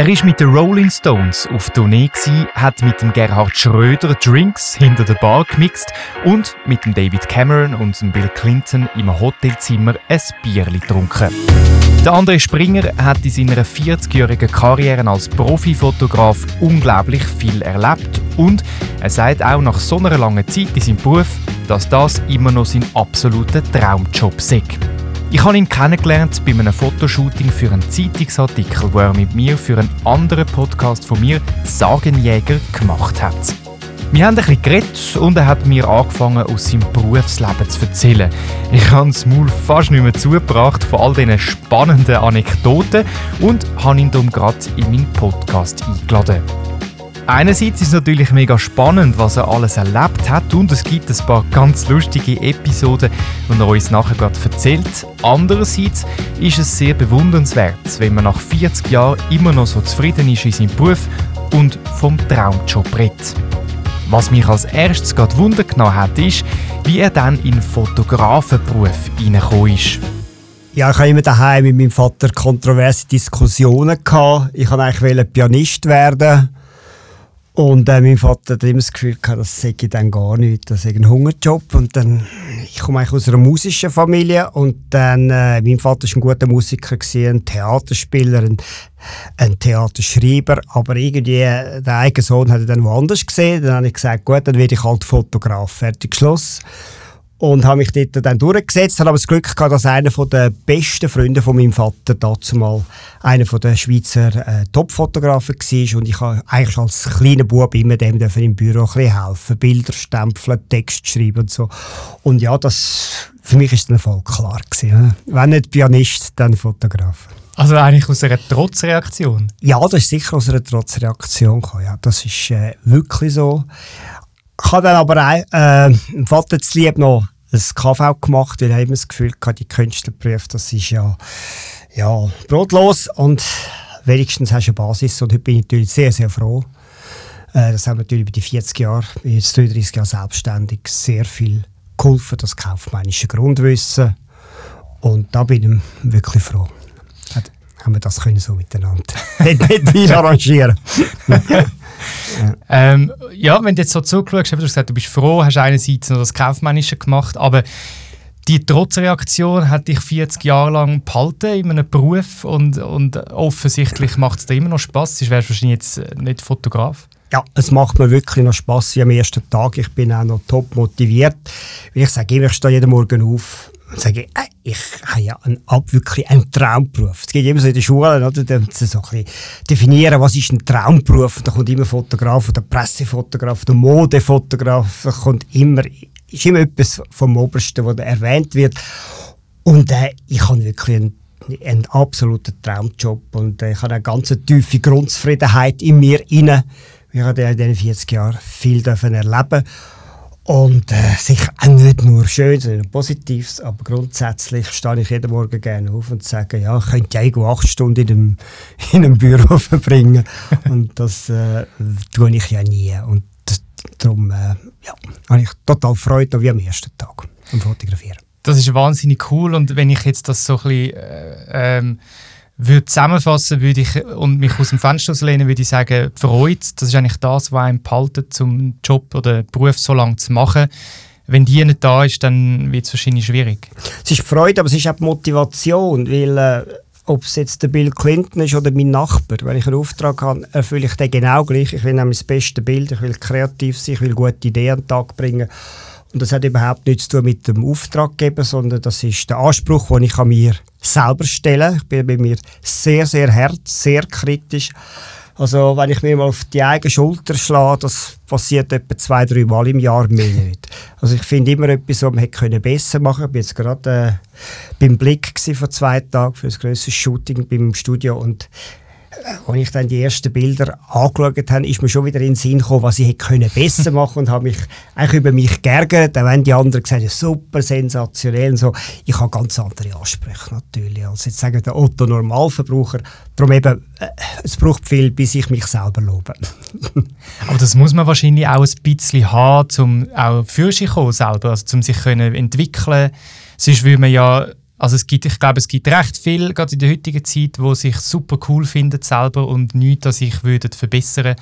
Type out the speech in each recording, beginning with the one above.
Er war mit den Rolling Stones auf Tournee, hat mit dem Gerhard Schröder Drinks hinter der Bar gemixt und mit dem David Cameron und dem Bill Clinton im Hotelzimmer ein Bierli getrunken. Der André Springer hat in seiner 40-jährigen Karriere als Profifotograf unglaublich viel erlebt und er sagt auch nach so einer langen Zeit in seinem Beruf, dass das immer noch sein absoluter Traumjob ist. Ich habe ihn kennengelernt bei einem Fotoshooting für einen Zeitungsartikel, wo er mit mir für einen anderen Podcast von mir, Sagenjäger, gemacht hat. Wir haben ein bisschen geredet und er hat mir angefangen, aus seinem Berufsleben zu erzählen. Ich habe das Maul fast nicht mehr zugebracht von all diesen spannenden Anekdoten und habe ihn darum gerade in meinen Podcast eingeladen. Einerseits ist es natürlich mega spannend, was er alles erlebt hat und es gibt ein paar ganz lustige Episoden, die er uns nachher gerade erzählt. Andererseits ist es sehr bewundernswert, wenn man nach 40 Jahren immer noch so zufrieden ist in seinem Beruf und vom Traumjob redet. Was mich als erstes gerade Wunder genommen hat, ist, wie er dann in den Fotografenberuf hineingekommen ist. Ja, ich hatte immer daheim mit meinem Vater kontroverse Diskussionen. Ich wollte eigentlich Pianist werden und äh, mein Vater hat immer das Gefühl gehabt, das sei dann gar nicht, das sei ein Hungerjob. Und dann, ich komme eigentlich aus einer musischen Familie und dann, äh, mein Vater war ein guter Musiker, gewesen, ein Theaterspieler, ein, ein Theaterschreiber, aber irgendwie, äh, der eigene Sohn hat dann woanders gesehen. Dann habe ich gesagt, gut, dann werde ich halt Fotograf. Fertig, Schluss und habe mich dort dann durchgesetzt. Habe aber das Glück gehabt, dass einer der besten Freunde von meinem Vater dazu mal einer der Schweizer äh, Topfotografen war und ich habe eigentlich als kleiner Bub immer dem im Büro ein bisschen helfen, Bilder stempeln, Text schreiben und so. Und ja, das für mich ist dann voll klar gewesen. Wenn nicht Pianist, dann Fotograf. Also eigentlich aus einer Trotzreaktion? Ja, das ist sicher aus einer Trotzreaktion gekommen. Ja, das ist äh, wirklich so. Ich habe dann aber auch, äh, Vater zu lieb noch ein KV gemacht, weil immer das Gefühl hatte, die Künstlerprüfe, das ist ja, ja brotlos. Und wenigstens hast du eine Basis. Und heute bin ich natürlich sehr, sehr froh. Äh, das haben natürlich über die 40 Jahre, ich jetzt 33 Jahre selbstständig, sehr viel geholfen, das kaufmännische Grundwissen. Und da bin ich wirklich froh. Haben wir das können so miteinander arrangieren. ja. Ähm, ja, wenn du jetzt so zugeschaut hast, du gesagt, du bist froh, hast einerseits noch das Kaufmännische gemacht, aber die Trotzreaktion hat dich 40 Jahre lang behalten in einem Beruf und, und offensichtlich macht es dir immer noch Spaß. Du wärst wahrscheinlich jetzt nicht Fotograf. Ja, es macht mir wirklich noch Spaß am ersten Tag. Ich bin auch noch top motiviert. Ich sage immer, ich stehe jeden Morgen auf und sage, äh, ich habe ja einen, wirklich einen Traumberuf. Es geht immer so in der Schule, oder? Da so ein bisschen definieren, was ist ein Traumberuf. Und da kommt immer Fotograf oder Pressefotograf oder Modefotograf. Da kommt immer, ist immer etwas vom Obersten, was erwähnt wird. Und äh, ich habe wirklich einen, einen absoluten Traumjob und äh, ich habe eine ganz tiefe Grundzufriedenheit in mir inne. Ich habe in diesen 40 Jahren viel erleben und äh, sicher auch nicht nur schön, sondern Positives, aber grundsätzlich stehe ich jeden Morgen gerne auf und sage, ja, ich könnte ja acht Stunden in einem, in einem Büro verbringen. und das äh, tue ich ja nie. Und darum äh, ja, habe ich total Freude, wie am ersten Tag am Fotografieren. Das ist wahnsinnig cool und wenn ich jetzt das so ein bisschen äh, ähm würde zusammenfassen würde ich, und mich aus dem Fenster lehnen, würde ich sagen, Freude, das ist eigentlich das, was einem behalten, zum Job oder Beruf so lange zu machen. Wenn die nicht da ist, dann wird es wahrscheinlich schwierig. Es ist Freude, aber es ist auch Motivation, weil äh, ob es jetzt der Bill Clinton ist oder mein Nachbar, wenn ich einen Auftrag habe, erfülle ich den genau gleich. Ich will nämlich das beste Bild, ich will kreativ sein, ich will gute Ideen an den Tag bringen. Und das hat überhaupt nichts zu tun mit dem Auftraggeber, sondern das ist der Anspruch, den ich an mir selber stelle. Ich bin bei mir sehr, sehr hart, sehr kritisch. Also wenn ich mir mal auf die eigene Schulter schlage, das passiert etwa zwei, drei Mal im Jahr mehr nicht. Also ich finde immer etwas, was man hätte besser machen können. Ich war jetzt gerade äh, beim Blick vor zwei Tagen für das grösste Shooting beim Studio und als ich dann die ersten Bilder angeschaut habe, ist mir schon wieder in den Sinn gekommen, was ich hätte können besser machen und habe mich eigentlich über mich geärgert. Dann haben die anderen gesagt, super, sensationell und so. Ich habe ganz andere Ansprüche natürlich als jetzt sagen der Otto Normalverbraucher. Darum eben, äh, es braucht viel, bis ich mich selber lobe. Aber das muss man wahrscheinlich auch ein bisschen haben, um auch für sich kommen selber, also um sich können entwickeln. Sonst würde man ja Also es gibt, ich glaube, es gibt recht viel, gerade in der heutigen Zeit, wo sich super cool findet selber und nichts an sich würden verbessern.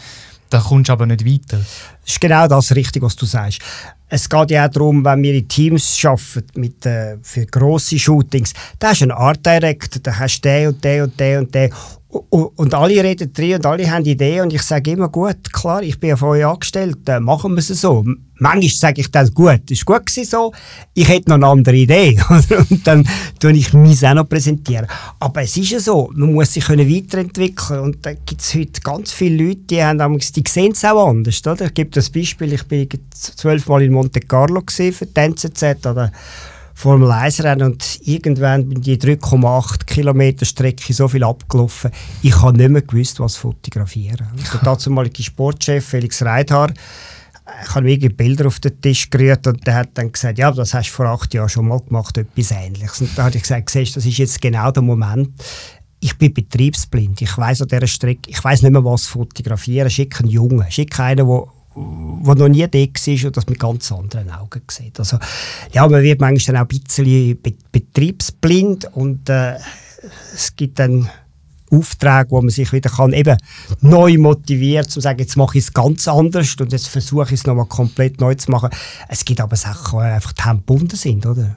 Da kommst du aber nicht weiter. Das ist genau das richtig, was du sagst. Es geht ja auch darum, wenn wir in Teams arbeiten mit, äh, für grosse Shootings, da hast du einen Art Director, da hast du den und den und den und den. Und alle reden drin und alle haben Ideen und ich sage immer, gut, klar, ich bin von euch angestellt, äh, machen wir es so. Manchmal sage ich dann, gut, ist gut gewesen so, ich hätte noch eine andere Idee. und dann tue ich mich auch noch präsentieren. Aber es ist ja so, man muss sich können weiterentwickeln und da gibt es heute ganz viele Leute, die, haben, die sehen es auch anders. Oder? Ich gebe das Beispiel, ich bin zwölfmal in Monte Carlo für die NZZ oder Formel 1 Rennen und irgendwann bin die 3,8 Kilometer Strecke so viel abgelaufen, ich habe nicht mehr gewusst, was fotografieren. Der damalige Sportchef Felix Reithar, ich habe mir Bilder auf den Tisch gerührt und der hat dann gesagt, ja, das hast du vor acht Jahren schon mal gemacht, etwas Ähnliches. Und da habe ich gesagt, siehst, das ist jetzt genau der Moment, ich bin betriebsblind. Ich weiß an dieser Strecke, ich weiß nicht mehr, was fotografieren. Schick einen Jungen, schick einen, der der noch nie da war und das mit ganz anderen Augen sieht. Also, ja, man wird manchmal dann auch ein bisschen betriebsblind und äh, es gibt dann Aufträge, wo man sich wieder kann, eben neu motivieren kann, zu sagen, jetzt mache ich es ganz anders und jetzt versuche ich es nochmal komplett neu zu machen. Es gibt aber Sachen, die einfach Hände gebunden sind, oder?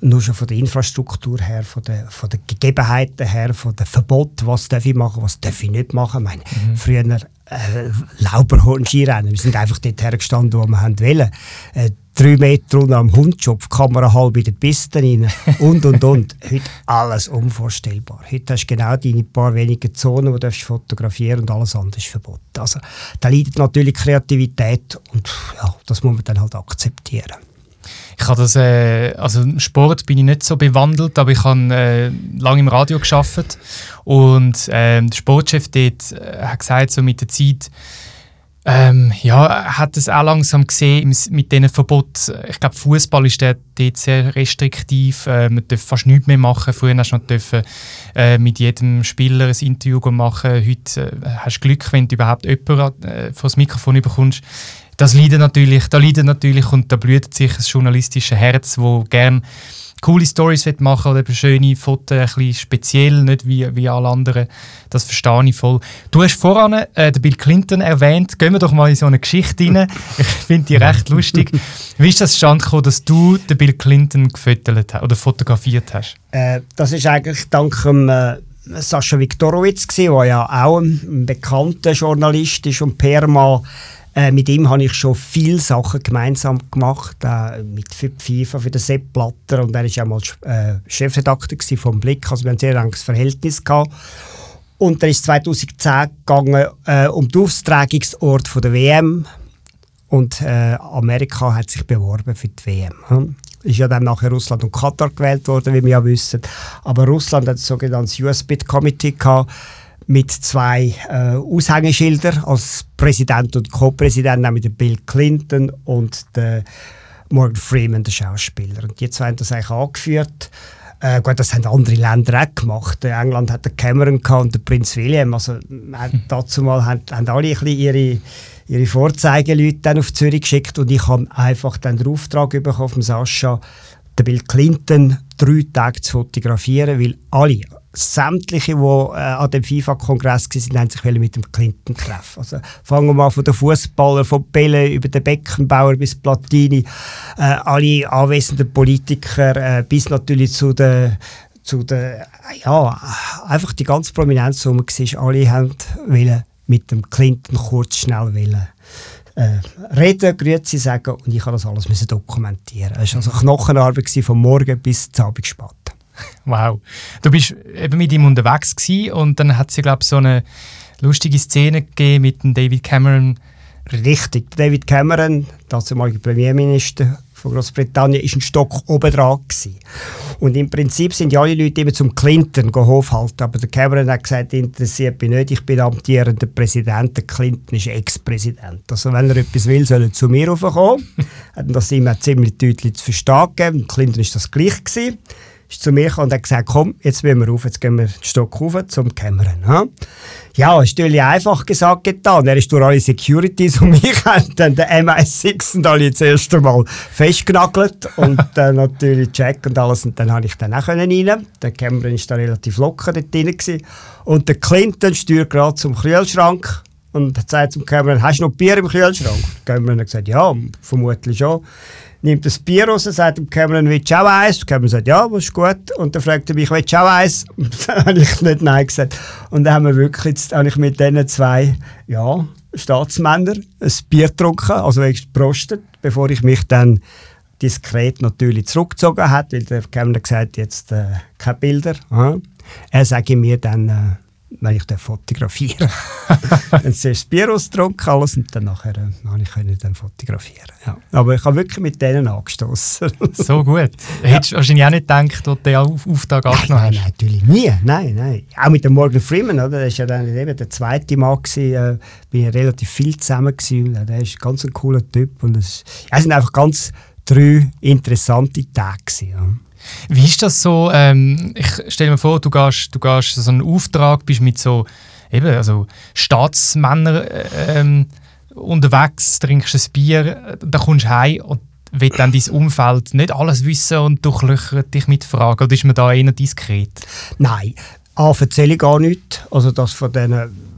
Nur schon von der Infrastruktur her, von den von der Gegebenheiten her, von den Verboten, was darf ich machen, was darf ich nicht machen. Ich meine, mhm. früher äh, Lauberhorn-Skirennen. Wir sind einfach dort hergestanden, wo wir wollen. Äh, drei Meter unten am Hundschopf, Kamera halb in den Pisten rein und und und. Heute alles unvorstellbar. Heute hast du genau deine paar wenige Zonen, die du fotografieren und alles andere ist verboten. Also da leidet natürlich Kreativität und ja, das muss man dann halt akzeptieren. Ich habe das, äh, also im Sport bin ich nicht so bewandelt, aber ich habe äh, lange im Radio geschafft und äh, der Sportchef dort äh, hat gesagt, so mit der Zeit, ähm, ja, hat es auch langsam gesehen mit diesen Verboten. Ich glaube, Fußball ist dort sehr restriktiv. Äh, man darf fast nichts mehr machen. Früher hast du noch dürfen, äh, mit jedem Spieler ein Interview machen. Heute äh, hast du Glück, wenn du überhaupt jemanden äh, vor das Mikrofon bekommst das leidet natürlich, da leidet natürlich und da blüht sich das journalistische Herz, wo gern coole Stories machen oder schöne Fotos, ein bisschen speziell, nicht wie, wie alle anderen. Das verstehe ich voll. Du hast voran äh, den Bill Clinton erwähnt. Gehen wir doch mal in so eine Geschichte rein. Ich finde die recht lustig. Wie ist das stand gekommen, dass du den Bill Clinton gefüttert hast oder fotografiert hast? Äh, das ist eigentlich dank dem äh, Sascha Viktorowitz, der ja auch ein, ein bekannter Journalist ist und Perma äh, mit ihm habe ich schon viele Sachen gemeinsam gemacht, äh, mit FIFA für den Sepp Blatter und er war ja mal äh, Chefredakteur vom Blick, also wir haben ein sehr enges Verhältnis gehabt. Und er ist 2010 gegangen äh, um den Austragungsort von der WM und äh, Amerika hat sich beworben für die WM. Hm? Ist ja dann nachher Russland und Katar gewählt worden, wie wir ja wissen. Aber Russland hat ein sogenanntes US-Bid Committee gehabt, mit zwei äh, Aushängeschildern als Präsident und Co-Präsident, nämlich Bill Clinton und der Morgan Freeman, der Schauspieler. Und die zwei haben das eigentlich angeführt. Äh, gut, das haben andere Länder auch gemacht. In England hat der Cameron und der Prinz William. Also äh, dazu mal haben, haben alle ein bisschen ihre ihre Vorzeigeleute dann auf Zürich geschickt und ich habe einfach dann den Auftrag bekommen von Sascha, den Bill Clinton drei Tage zu fotografieren, weil alle, sämtliche, die äh, an dem FIFA-Kongress waren, haben sich mit dem Clinton treffen. Also fangen wir mal von den Fußballern, von Pelle über den Beckenbauer bis Platini, äh, alle anwesenden Politiker, äh, bis natürlich zu den zu den, ja, einfach die ganze Prominenz, die man war, alle wollen mit dem Clinton kurz schnell wollen, äh, reden, Grüezi sagen und ich habe das alles müssen dokumentieren. Es war also Knochenarbeit von morgen bis zum Abend spät. Wow. Du bist eben mit ihm unterwegs gewesen und dann hat es glaube so eine lustige Szene gegeben mit dem David Cameron. Richtig, David Cameron, damaliger Premierminister von Großbritannien, ist ein Stock oben dran. Und im Prinzip sind ja alle Leute immer zum Clinton halten, aber der Cameron hat gesagt, interessiert mich nicht, ich bin amtierender Präsident, der Clinton ist Ex-Präsident. Also wenn er etwas will, soll er zu mir raufkommen. hat das ihm ziemlich deutlich zu verstehen gegeben. Clinton ist das gleich gewesen ist zu mir und hat gesagt, komm, jetzt müssen wir rauf, jetzt gehen wir den Stock rauf zum Cameron. Ja, ja ist natürlich einfach gesagt getan. Er ist durch alle Securities und mich haben dann den MI6 und alle das erste Mal festgenagelt und dann natürlich Check und alles und dann habe ich dann auch rein. Der Cameron ist da relativ locker dort drin gewesen. und der Clinton steuert gerade zum Kühlschrank und sagt zum Cameron, hast du noch Bier im Kühlschrank? Der Cameron hat gesagt, ja, vermutlich schon nimmt das Bier raus, sagt dem Cameron, willst du auch eins? Cameron sagt, ja, das ist gut. Und dann fragt er mich, willst du auch eins? Und dann habe ich nicht Nein gesagt. Und dann haben wir wirklich, jetzt habe ich mit diesen zwei, ja, Staatsmännern ein Bier getrunken, also geprostet, bevor ich mich dann diskret natürlich zurückgezogen habe, weil der Cameron gesagt jetzt äh, keine Bilder. Ja. Er sage mir dann, äh, wenn ich den fotografieren Dann zuerst das Bier ausgetrunken, alles, und dann nachher äh, ich können dann fotografieren. Ja. Aber ich habe wirklich mit denen angestoßen. so gut. Ja. Hättest du wahrscheinlich auch nicht gedacht, dass du den Auftrag angenommen hast? Nein, natürlich nie. Nein, nein. Auch mit dem Morgan Freeman, oder? das war ja dann eben der zweite Mann, gewesen, äh, bin ich relativ viel zusammen gewesen. Der ist ganz ein cooler Typ. Und es, ja, sind einfach ganz drei interessante Tage gewesen, ja. Wie ist das so? Ähm, ich stelle mir vor, du gehst, du gehst so einen Auftrag, bist mit so eben, also Staatsmännern äh, ähm, unterwegs, trinkst ein Bier, dann kommst du heim und will dann dein Umfeld nicht alles wissen und durchlöchert dich mit Fragen? Oder ist man da eher diskret? Nein, A, erzähle ich gar nichts. Also das von diesen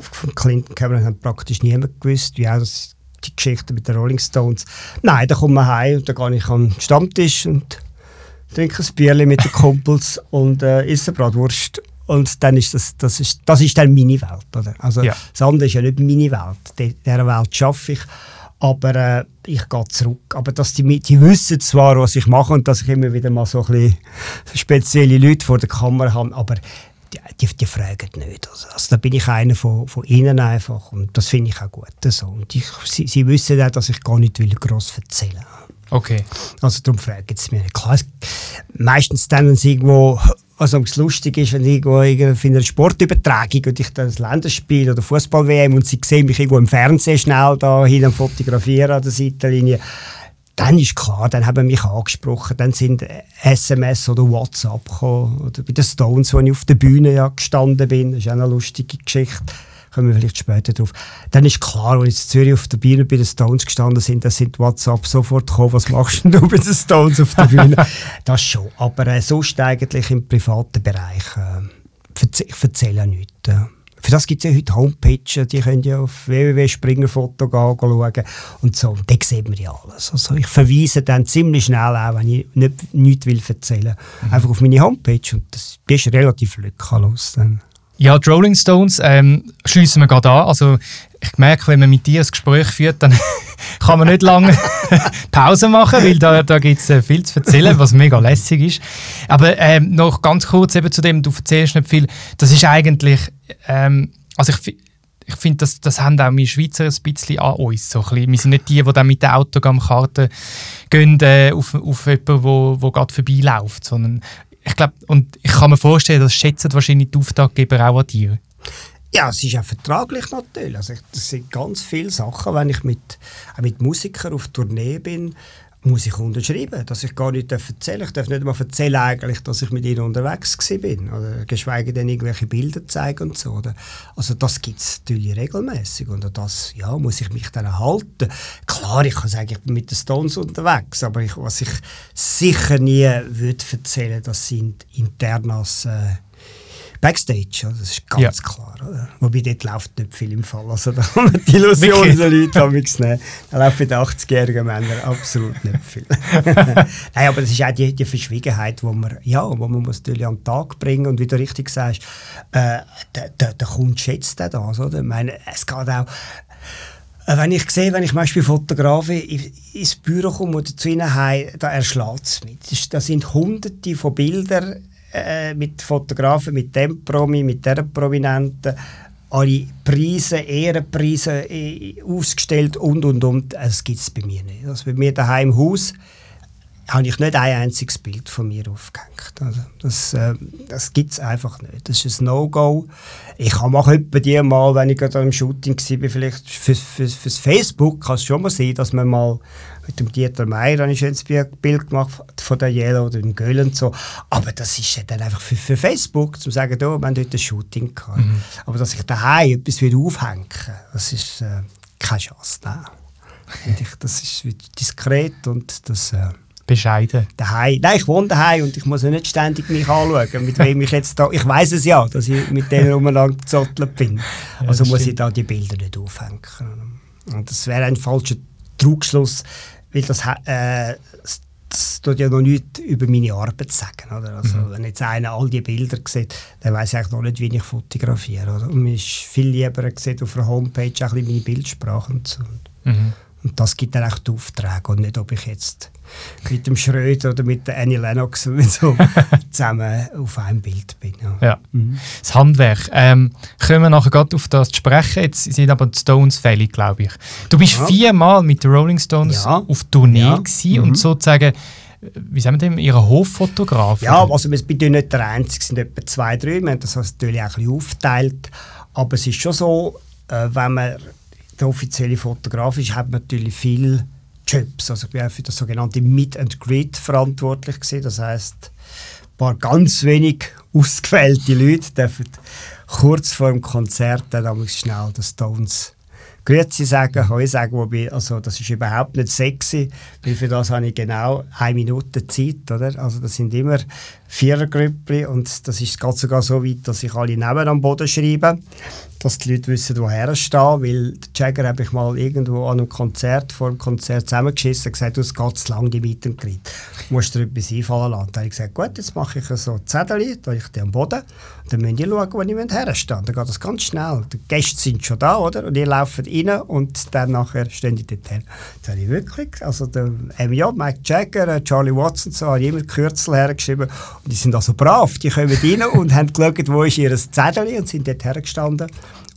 von Clinton Cameron hat praktisch niemand gewusst, wie auch das die Geschichte mit den Rolling Stones. Nein, dann kommt man heim und dann gehe ich am Stammtisch und trinke ein Bier mit den Kumpels und äh, esse Bratwurst. Und dann ist das, das ist, das ist dann meine Welt. Oder? Also ja. das andere ist ja nicht meine Welt. In dieser Welt schaffe ich. Aber äh, ich gehe zurück. Aber dass die, die wissen zwar, was ich mache und dass ich immer wieder mal so ein bisschen spezielle Leute vor der Kamera habe, aber die, die, fragen nicht. Also, also, da bin ich einer von, von ihnen einfach und das finde ich auch gut. So. Und ich, sie, sie wissen auch, dass ich gar nicht will gross erzählen Okay. Also darum fragen sie mich. Klar, meistens dann, wenn sie irgendwo was am lustig ist, wenn irgendwo für eine Sportübertragung und ich dann das Länderspiel oder Fußball-WM und sie sehen mich irgendwo im Fernsehen schnell da hin fotografieren an der Seitenlinie, dann ist klar, dann haben mich angesprochen, dann sind SMS oder WhatsApp gekommen, oder bei den Stones, wo ich auf der Bühne ja gestanden bin, das ist auch eine lustige Geschichte, kommen wir vielleicht später drauf. Dann ist klar, als ich in Zürich auf der Bühne bei den Stones gestanden sind, dann sind WhatsApp sofort gekommen, was machst du bei den Stones auf der Bühne? das schon, aber äh, sonst eigentlich im privaten Bereich, äh, ich erzähle nichts. Äh. Für das gibt es ja heute Homepages, die können ja auf www.springerfoto schauen und so. Und da sieht man ja alles. Also ich verweise dann ziemlich schnell auch, wenn ich nicht, nichts will erzählen will, mhm. einfach auf meine Homepage und das ist relativ lückenlos. Dann. Ja, die Rolling Stones ähm, schließen wir gerade an. Also ich merke, wenn man mit dir ein Gespräch führt, dann kann man nicht lange Pause machen, weil da, da gibt es äh, viel zu erzählen, was mega lässig ist. Aber ähm, noch ganz kurz eben zu dem, du erzählst nicht viel. Das ist eigentlich, ähm, also ich, ich finde, das, das haben auch wir Schweizer ein bisschen an uns. So ein Wir sind nicht die, die dann mit der Autogrammkarte gehen äh, auf, auf jemanden, wo, wo gerade vorbeiläuft, sondern ich glaube, und ich kann mir vorstellen, das schätzen wahrscheinlich die Auftraggeber auch an dir. Ja, es ist auch vertraglich natürlich. Also das sind ganz viele Sachen, wenn ich mit, mit Musikern auf Tournee bin, muss ich unterschreiben, dass ich gar nicht erzählen darf. Ich darf nicht mal erzählen, eigentlich, dass ich mit ihnen unterwegs war. Oder geschweige denn irgendwelche Bilder zeigen und so. Oder? Also das gibt es natürlich regelmäßig und das ja, muss ich mich dann halten. Klar, ich kann sagen, ich bin mit den Stones unterwegs, aber ich, was ich sicher nie würde erzählen, das sind Internas äh, Backstage, das ist ganz ja. klar. Oder? Wobei dort läuft nicht viel im Fall. Also da kann man die Illusion der Leute haben nehmen. Da läuft bei den 80-jährigen Männern absolut nicht viel. Nein, aber das ist auch die, die Verschwiegenheit, wo man, ja, wo man muss natürlich an den Tag bringen und wie du richtig sagst, äh, der, der, der Kunde schätzt das. Oder? Ich meine, es geht auch äh, wenn ich sehe, wenn ich zum Beispiel Fotografen ins Büro komme oder zu ihnen heim, da erschlägt es mich. Das sind hunderte von Bildern äh, mit Fotografen, mit dem Promi, mit der Prominenten, alle Preise, Ehrenpreise äh, ausgestellt und und und. Das gibt es bei mir nicht. Also bei mir daheim im Haus habe ich nicht ein einziges Bild von mir aufgehängt. Also das äh, das gibt es einfach nicht. Das ist ein No-Go. Ich mache etwa die mal, wenn ich gerade am Shooting war, vielleicht fürs, fürs, fürs Facebook kann es schon mal sein, dass man mal mit dem Dieter Meier ein schönes Bild gemacht von der Yellow oder dem Göll und so. Aber das ist ja dann einfach für, für Facebook, zu sagen, oh, wir haben heute ein Shooting gehabt. Mhm. Aber dass ich daheim etwas wieder aufhängen das ist äh, keine Chance. Nein. das ist diskret und das... Äh, Bescheiden. Daheim. Nein, ich wohne daheim und ich muss ja nicht ständig mich anschauen, mit wem ich jetzt da. Ich weiß es ja, dass ich mit denen umeinander gezottelt bin. Ja, also muss stimmt. ich da die Bilder nicht aufhängen. Und das wäre ein falscher Trugschluss, weil das, äh, das, das tut ja noch nichts über meine Arbeit sagen. Oder? Also, mhm. Wenn jetzt einer all die Bilder sieht, dann weiß ich eigentlich noch nicht, wie ich fotografiere. Oder? Und mir ist viel lieber sieht auf einer Homepage auch ein bisschen meine Bildsprache und so. Mhm. Und das gibt dann auch die Aufträge und nicht, ob ich jetzt mit dem Schröder oder mit der Annie Lennox so zusammen auf einem Bild bin. Ja. ja. Mhm. Das Handwerk. Ähm, können wir nachher gerade auf das sprechen. Jetzt sind aber die Stones fällig, glaube ich. Du bist ja. viermal mit den Rolling Stones ja. auf Tournee ja. Mhm. und sozusagen wie sagen wir dem, Ihre Hoffotograf? Ja, also wir sind nicht der Einzige, es sind etwa zwei, drei. Wir haben das natürlich auch ein bisschen aufgeteilt. Aber es ist schon so, äh, wenn man der offizielle Fotograf ist, hat natürlich viele Jobs. Also ich auch für das sogenannte Meet and Greet verantwortlich gewesen. Das heißt, ein paar ganz wenig ausgewählte Leute dürfen kurz vor dem Konzert dann schnell die Stones Grüezi sagen, Heu sagen, wobei, also das ist überhaupt nicht sexy, weil für das habe ich genau eine Minute Zeit, oder? Also das sind immer Vierergrüppli und das ist geht sogar so weit, dass ich alle Namen am Boden schreibe dass die Leute wissen, woher ich stehe, weil der Jagger habe ich mal irgendwo an einem Konzert, vor dem Konzert zusammengeschissen und gesagt, es geht zu lang, die Meet and Greet. Du musst dir etwas einfallen lassen. Dann habe ich gesagt, gut, jetzt mache ich so Zettel, da ich die am Boden, und dann müsst ihr schauen, wo ich herstehe. Dann geht das ganz schnell. Die Gäste sind schon da, oder? Und ihr lauft rein und dann nachher stehen die dort her. Das habe ich wirklich, also der MJ, Mike Jagger, äh, Charlie Watson, so, habe ich immer Kürzel hergeschrieben die sind also brav, die kommen rein und haben geschaut, wo ist ihr Zettel und sind dort hergestanden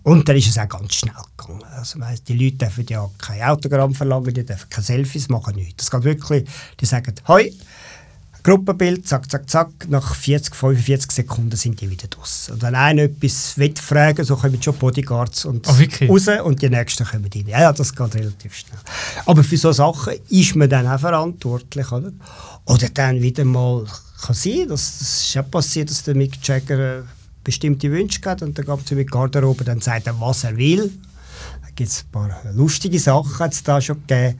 und dann ist es auch ganz schnell gegangen. Also, die Leute dürfen ja kein Autogramm verlangen, die dürfen keine Selfies machen, nichts. Das geht wirklich, die sagen, hoi, Gruppenbild, zack, zack, zack, nach 40, 45 Sekunden sind die wieder draus. Und wenn einer etwas will fragen, so kommen schon Bodyguards und oh, raus und die nächsten kommen rein. Ja, ja, das geht relativ schnell. Aber für solche Sachen ist man dann auch verantwortlich, oder? Oder dann wieder mal, kann sein, das, das ist ja passiert, dass der Mick Jagger bestimmte Wünsche gehabt und dann gab es mit Garderobe, dann sagt er, was er will. Da gibt es ein paar lustige Sachen, hat es da schon gegeben.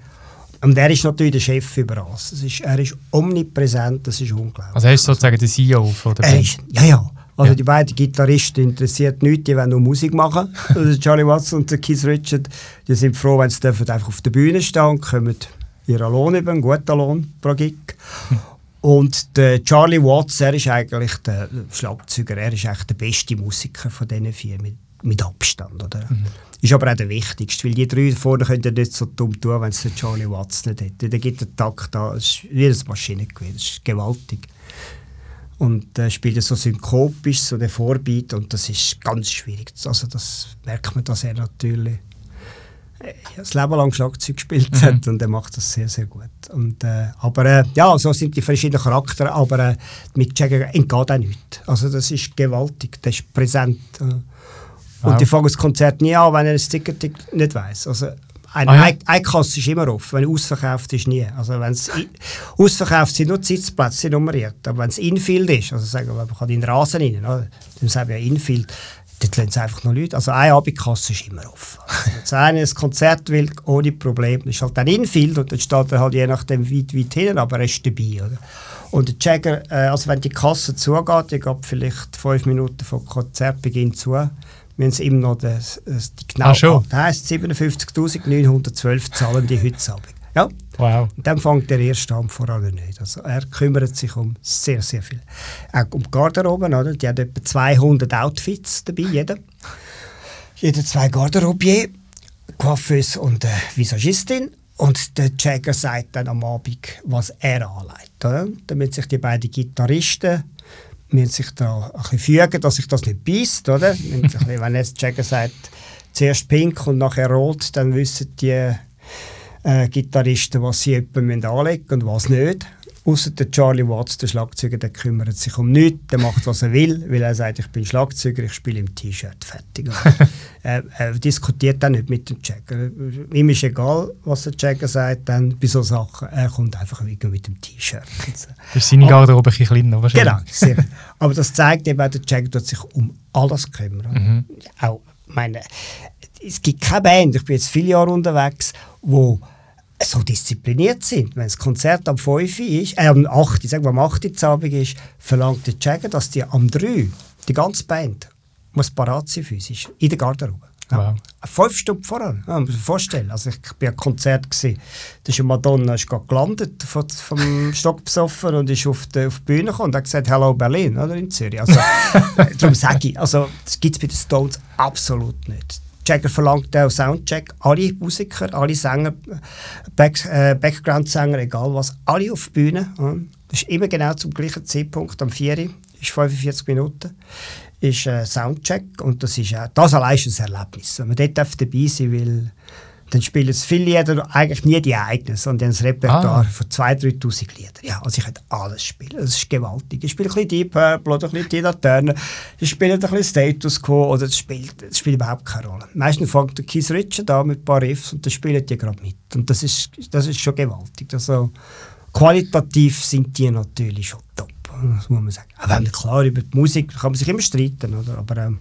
Und er ist natürlich der Chef über alles. Ist, er ist omnipräsent, das ist unglaublich. Also er ist sozusagen der CEO von der Band? ja, ja. Also ja. die beiden Gitarristen interessiert nichts, die wollen nur Musik machen. Also Charlie Watson und Keith Richard, die sind froh, wenn sie einfach auf der Bühne stehen und kommen ihren Lohn über, einen guten Lohn pro Gig. Und der Charlie Watts, er ist eigentlich der Schlagzeuger, er ist eigentlich der beste Musiker von diesen vier, mit, mit Abstand. Oder? Mhm. Ist aber auch der wichtigste, weil die drei vorne können ja nicht so dumm tun, wenn es den Charlie Watts nicht hätte. Der gibt den Takt da, das ist wie ein Maschinengewehr, das ist gewaltig. Und er äh, spielt so synkopisch, so der Vorbeat, und das ist ganz schwierig. Also das merkt man, dass er natürlich das Leben lang Schlagzeug gespielt mhm. hat und er macht das sehr, sehr gut. Und, äh, aber äh, ja, so sind die verschiedenen Charaktere, aber äh, mit Jagger entgeht auch nichts. Also das ist gewaltig, das ist präsent. Äh. Und wow. die fangen das Konzert nie an, wenn er das Ticket nicht weiß. Also eine, ah, ja. eine Kasse ist immer offen, wenn ausverkauft ist, nie. Also wenn es ausverkauft sind nur Sitzplätze nummeriert, aber wenn es Infield ist, also sagen wir, man kann in den Rasen rein, oder? dann sagen wir Infield, dort lassen sie einfach noch Leute. Also eine Abendkasse ist immer offen. Also wenn einer ein Konzert will, ohne Problem, das ist halt dann Infield und dann steht er halt je nachdem weit, weit hinten, aber er ist dabei. Oder? Und der Jagger, äh, also wenn die Kasse zugeht, die geht vielleicht fünf Minuten vor Konzertbeginn zu, müssen sie immer noch das, das, die genau ah, Das heisst 57'912 zahlen die heute Abend. Ja. Wow. Und dann fängt der erste an, vor allem nicht. Also er kümmert sich um sehr, sehr viel. Auch um die Garderobe, oder? Die hat etwa 200 Outfits dabei, jeder. Jeder zwei Garderobier, Coiffeuse und äh, Visagistin. Und der Jagger sagt dann am Abend, was er anlegt. Oder? Damit sich die beiden Gitarristen müssen sich da ein bisschen fügen, dass sich das nicht beißt. Oder? Wenn jetzt Jagger sagt, zuerst pink und nachher rot, dann wissen die äh, Gitarristen, was sie anlegen und was nicht. Außer der Charlie Watts, der Schlagzeuger, der kümmert sich um nichts, der macht, was er will, weil er sagt, ich bin Schlagzeuger, ich spiele im T-Shirt, fertig. er, er, diskutiert dann nicht mit dem Jagger. Ihm ist egal, was der Jagger sagt, dann bei solchen Sachen, er kommt einfach mit dem T-Shirt. Das ist seine Garderobe ein bisschen kleiner wahrscheinlich. Genau, sehr. aber das zeigt eben auch, der Jagger tut sich um alles kümmern. Mhm. Auch, meine, es gibt keine Band, ich bin jetzt viele Jahre unterwegs, wo so diszipliniert sind. Wenn das Konzert am 5 ist, äh, am 8, sagen wir am 8 Abend ist, verlangt der Jagger, dass die am 3, die ganze Band, muss parat sein physisch, in der Garderobe. Ja. Wow. Fünf Stunden vorher, ja, muss man vorstellen. Also ich war ein Konzert, gewesen. da ist Madonna ist gelandet vom, vom Stock besoffen und ist auf die, auf die Bühne gekommen und hat gesagt, «Hello Berlin» oder in Zürich. Also, darum sage ich, also, das gibt es bei den Stones absolut nicht. Jagger verlangt auch Soundcheck. Alle Musiker, alle Sänger, Back, äh, Background-Sänger, egal was, alle auf die Bühne. Ja. Das ist immer genau zum gleichen Zeitpunkt, am 4 Uhr, ist 45 Minuten, ist äh, Soundcheck und das ist äh, das allein ist ein Erlebnis. Wenn man dort dabei sein will, dann spielen es viele Lieder eigentlich nie die eigenen, sondern ein Repertoire ah. von 2'000, 3'000 Liedern. Ja, also ich kann alles spielen, das ist gewaltig. Ich spiele ein bisschen Deep Purple oder ein bisschen Tina Turner, ich spiele ein bisschen Status Quo oder das spielt, das spielt überhaupt keine Rolle. Meistens fängt der Keith Richard an mit ein paar Riffs und dann spielen die gerade mit. Und das ist, das ist schon gewaltig. Also, qualitativ sind die natürlich schon top, das muss man sagen. Aber klar, über die Musik kann man sich immer streiten, oder? aber ähm,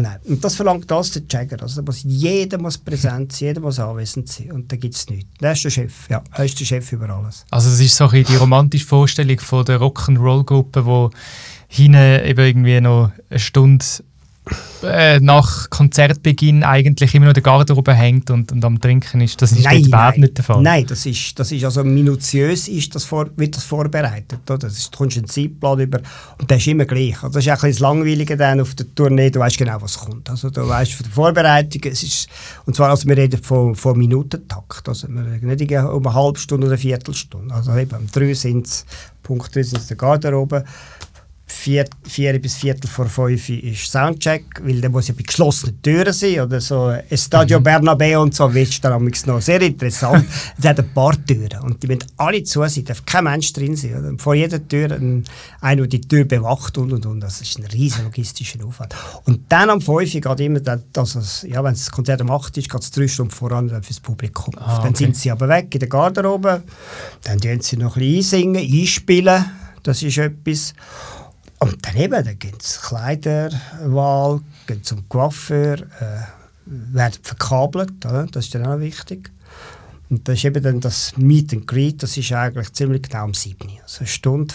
Nein. Und das verlangt das der Jagger. Also, muss, jeder muss präsent sein, jeder muss anwesend sein. Und da gibt es nichts. Der ist der Chef. Ja, er ist der Chef über alles. Also, das ist so ein die romantische Vorstellung von der Rock'n'Roll-Gruppe, wo hinten eben irgendwie noch eine Stunde äh, nach Konzertbeginn eigentlich immer noch der Garderobe hängt und, und am Trinken ist. Das ist nein, überhaupt nicht der Fall. Nein, das ist, das ist also minutiös ist das vor, wird das vorbereitet. Oder? Das ist, du kommst einen Zeitplan über und der ist immer gleich. Also das ist ein das Langweilige dann auf der Tournee, du weißt genau, was kommt. Also du weißt von der Vorbereitung, es ist, und zwar also wir reden von, von Minutentakt, also wir reden nicht um eine halbe Stunde oder eine Viertelstunde. Also eben, um drei sind es, Punkt drei sind es der Garderobe, vier, vier bis Viertel vor fünf ist Soundcheck, weil der muss ja bei geschlossenen Türen sein oder so Estadio mhm. Bernabeu und so, wird dann noch sehr interessant. es hat ein paar Türen und die müssen alle zu sein, darf kein Mensch drin sein. Oder? Vor jeder Tür ein, einer, der die Tür bewacht und und und. Das ist ein riesiger logistischer Aufwand. Und dann am 5 geht immer, dann, also, ja, wenn das Konzert um 8 ist, geht es drei Stunden voran dann fürs Publikum. Ah, okay. Dann sind sie aber weg in der Garderobe, dann tun sie noch ein bisschen einsingen, einspielen, das ist etwas. Und daneben dann gibt es Kleiderwahl, geht zum Coiffeur, äh, werden verkabelt, oder? das ist dann auch wichtig. Und das ist eben dann das Meet and Greet, das ist eigentlich ziemlich genau um 7 Uhr. Also eine Stunde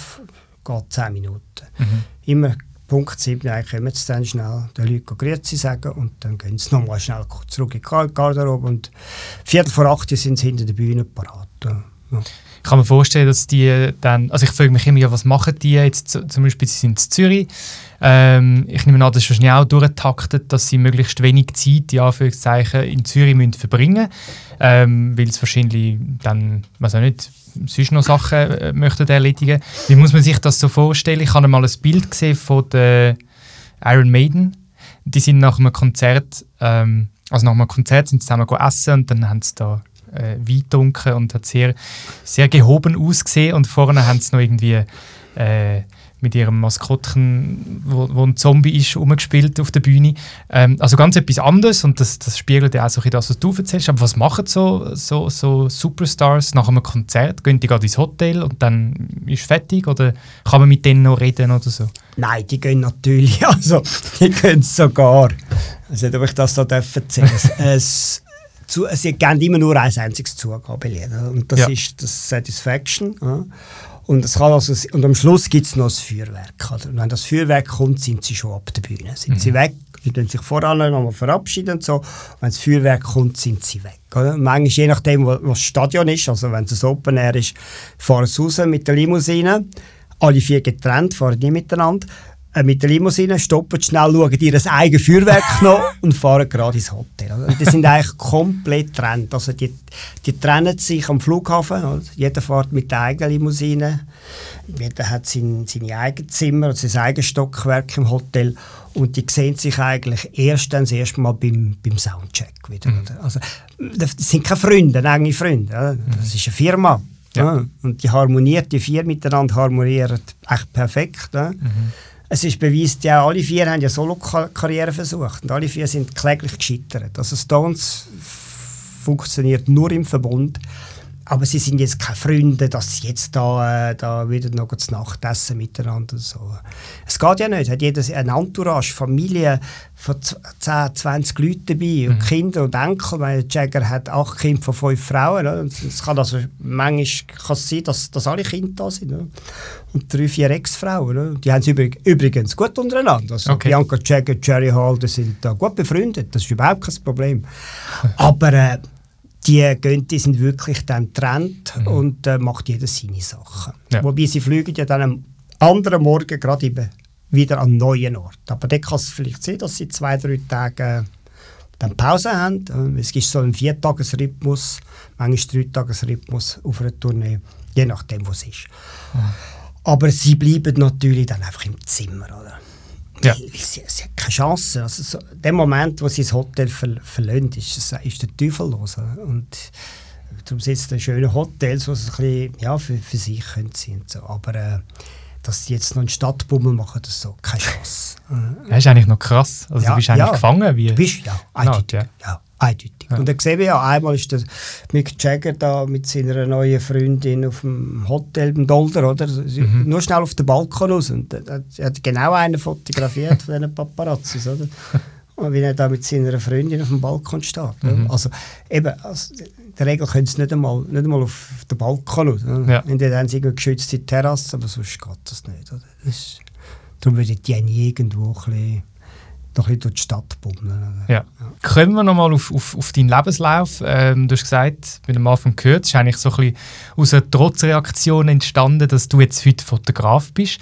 geht 10 Minuten. Mhm. Immer Punkt 7 Uhr kommen sie dann schnell den Leuten Grüezi sagen und dann gehen sie nochmal schnell zurück in die Garderobe und Viertel vor 8 Uhr sind sie hinter der Bühne parat. Ja. Ich kann mir vorstellen, dass die dann, also ich frage mich immer, ja, was machen die jetzt, zum Beispiel sie sind in Zürich, ähm, ich nehme an, das ist wahrscheinlich auch durchgetaktet, dass sie möglichst wenig Zeit, ja, in Zürich müssen verbringen ähm, weil es wahrscheinlich dann, weiß auch nicht, sonst noch Sachen äh, möchten erledigen. Wie muss man sich das so vorstellen? Ich habe mal ein Bild gesehen von der Iron Maiden. Die sind nach einem Konzert, ähm, also nach einem Konzert sind sie zusammen essen und dann haben sie da äh, getrunken und hat sehr, sehr gehoben ausgesehen. Und vorne haben sie noch irgendwie äh, mit ihrem Maskottchen, wo, wo, ein Zombie ist, umgespielt auf der Bühne. Ähm, also ganz etwas anderes und das, das spiegelt ja auch so ein das, was du erzählst. Aber was machen so, so, so Superstars nach einem Konzert? Gehen die gerade ins Hotel und dann ist fertig oder kann man mit denen noch reden oder so? Nein, die gehen natürlich, also die gehen sogar. Also, ob ich das da erzählen es, zu, sie geben immer nur ein einziges Zugabelied. Und das ja. ist das Satisfaction. Ja. Und, es kann also, und am Schluss gibt es noch das Feuerwerk. Oder? Und wenn das Feuerwerk kommt, sind sie schon ab der Bühne. Sind mhm. sie weg, sie können sich voran nochmal verabschieden und so. Und wenn das Feuerwerk kommt, sind sie weg. Oder? manchmal, je nachdem, wo, wo das Stadion ist, also wenn es ein Open Air ist, fahren sie raus mit der Limousine. Alle vier getrennt, fahren nie miteinander. Äh, mit der Limousine, stoppen schnell, schauen ihr das eigene Feuerwerk noch und fahren gerade ins Hotel. Also, die sind eigentlich komplett getrennt. Also die, die trennen sich am Flughafen. Oder? Jeder fährt mit der eigenen Limousine. Jeder hat sein, seine eigenen Zimmer, also sein eigenes Stockwerk im Hotel. Und die sehen sich eigentlich erst dann das erste Mal beim, beim Soundcheck wieder. Mhm. Also, das sind keine Freunde, enge Freunde. Oder? Das ist eine Firma. Ja. Ja. Und die harmoniert, die vier miteinander harmonieren echt perfekt. Mhm. Es ist beweist, ja, alle vier haben ja Solo-Karriere versucht und alle vier sind kläglich gescheitert. Also Stones funktioniert nur im Verbund. Aber sie sind jetzt keine Freunde, dass sie jetzt da, äh, da wieder noch zu Nacht essen miteinander. So. Es geht ja nicht. Hat jeder ein Entourage, Familie von 10, 20 Leuten dabei und mhm. Kinder und Enkel. Weil Jagger hat acht Kinder von fünf Frauen. Es kann also manchmal kann es sein, dass, dass alle Kinder da sind. Und drei, vier Ex-Frauen. Die haben es übrigens gut untereinander. Also okay. Bianca Jagger, Jerry Hall, die sind da gut befreundet. Das ist überhaupt kein Problem. Aber äh, die, gehen, die sind wirklich dann Trend mhm. und äh, macht jeder seine Sachen. Ja. Wobei sie fliegen ja dann am anderen Morgen gerade eben wieder an einen neuen Ort. Aber dann kann es vielleicht sein, dass sie zwei, drei Tage dann Pause haben. Ähm, es gibt so einen Viertagesrhythmus, manchmal Dreitagesrhythmus auf einer Tournee, je nachdem, wo es ist. Mhm. Aber sie bleiben natürlich dann einfach im Zimmer. Oder? Ja. Sie, sie hat keine Chance. Also so, dem Moment, wo sie das Hotel ver verlassen, ist, ist der Teufel los. Und darum sind es schöne Hotels, die ein bisschen, ja, für, für sich können sein so. Aber äh, dass sie jetzt noch einen Stadtbummel machen, das so, keine Chance. Das ist eigentlich noch krass. Also ja, du bist eigentlich ja, gefangen. Wie? Du bist, ja, eindeutig. Ja. ja. Eindeutig. Ja. Und dann sehen wir ja, einmal ist der Mick Jagger da mit seiner neuen Freundin auf dem Hotel im Dolder, oder? Mhm. Nur schnell auf den Balkon raus. Und er hat genau einen fotografiert von diesen Paparazzis, oder? Und wie er da mit seiner Freundin auf dem Balkon steht. Mhm. Also eben, also, in der Regel können sie nicht einmal, nicht einmal auf den Balkon raus. Ja. In der haben sie eine geschützte Terrasse, aber sonst geht das nicht. Oder? Das ist, darum würde ich die irgendwo ein bisschen noch ein durch die Stadt bummeln. Ja. ja. Kommen wir nochmal auf, auf, auf deinen Lebenslauf. Ähm, du hast gesagt, bei dem Anfang gehört, es ist eigentlich so ein bisschen aus einer Trotzreaktion entstanden, dass du jetzt heute Fotograf bist.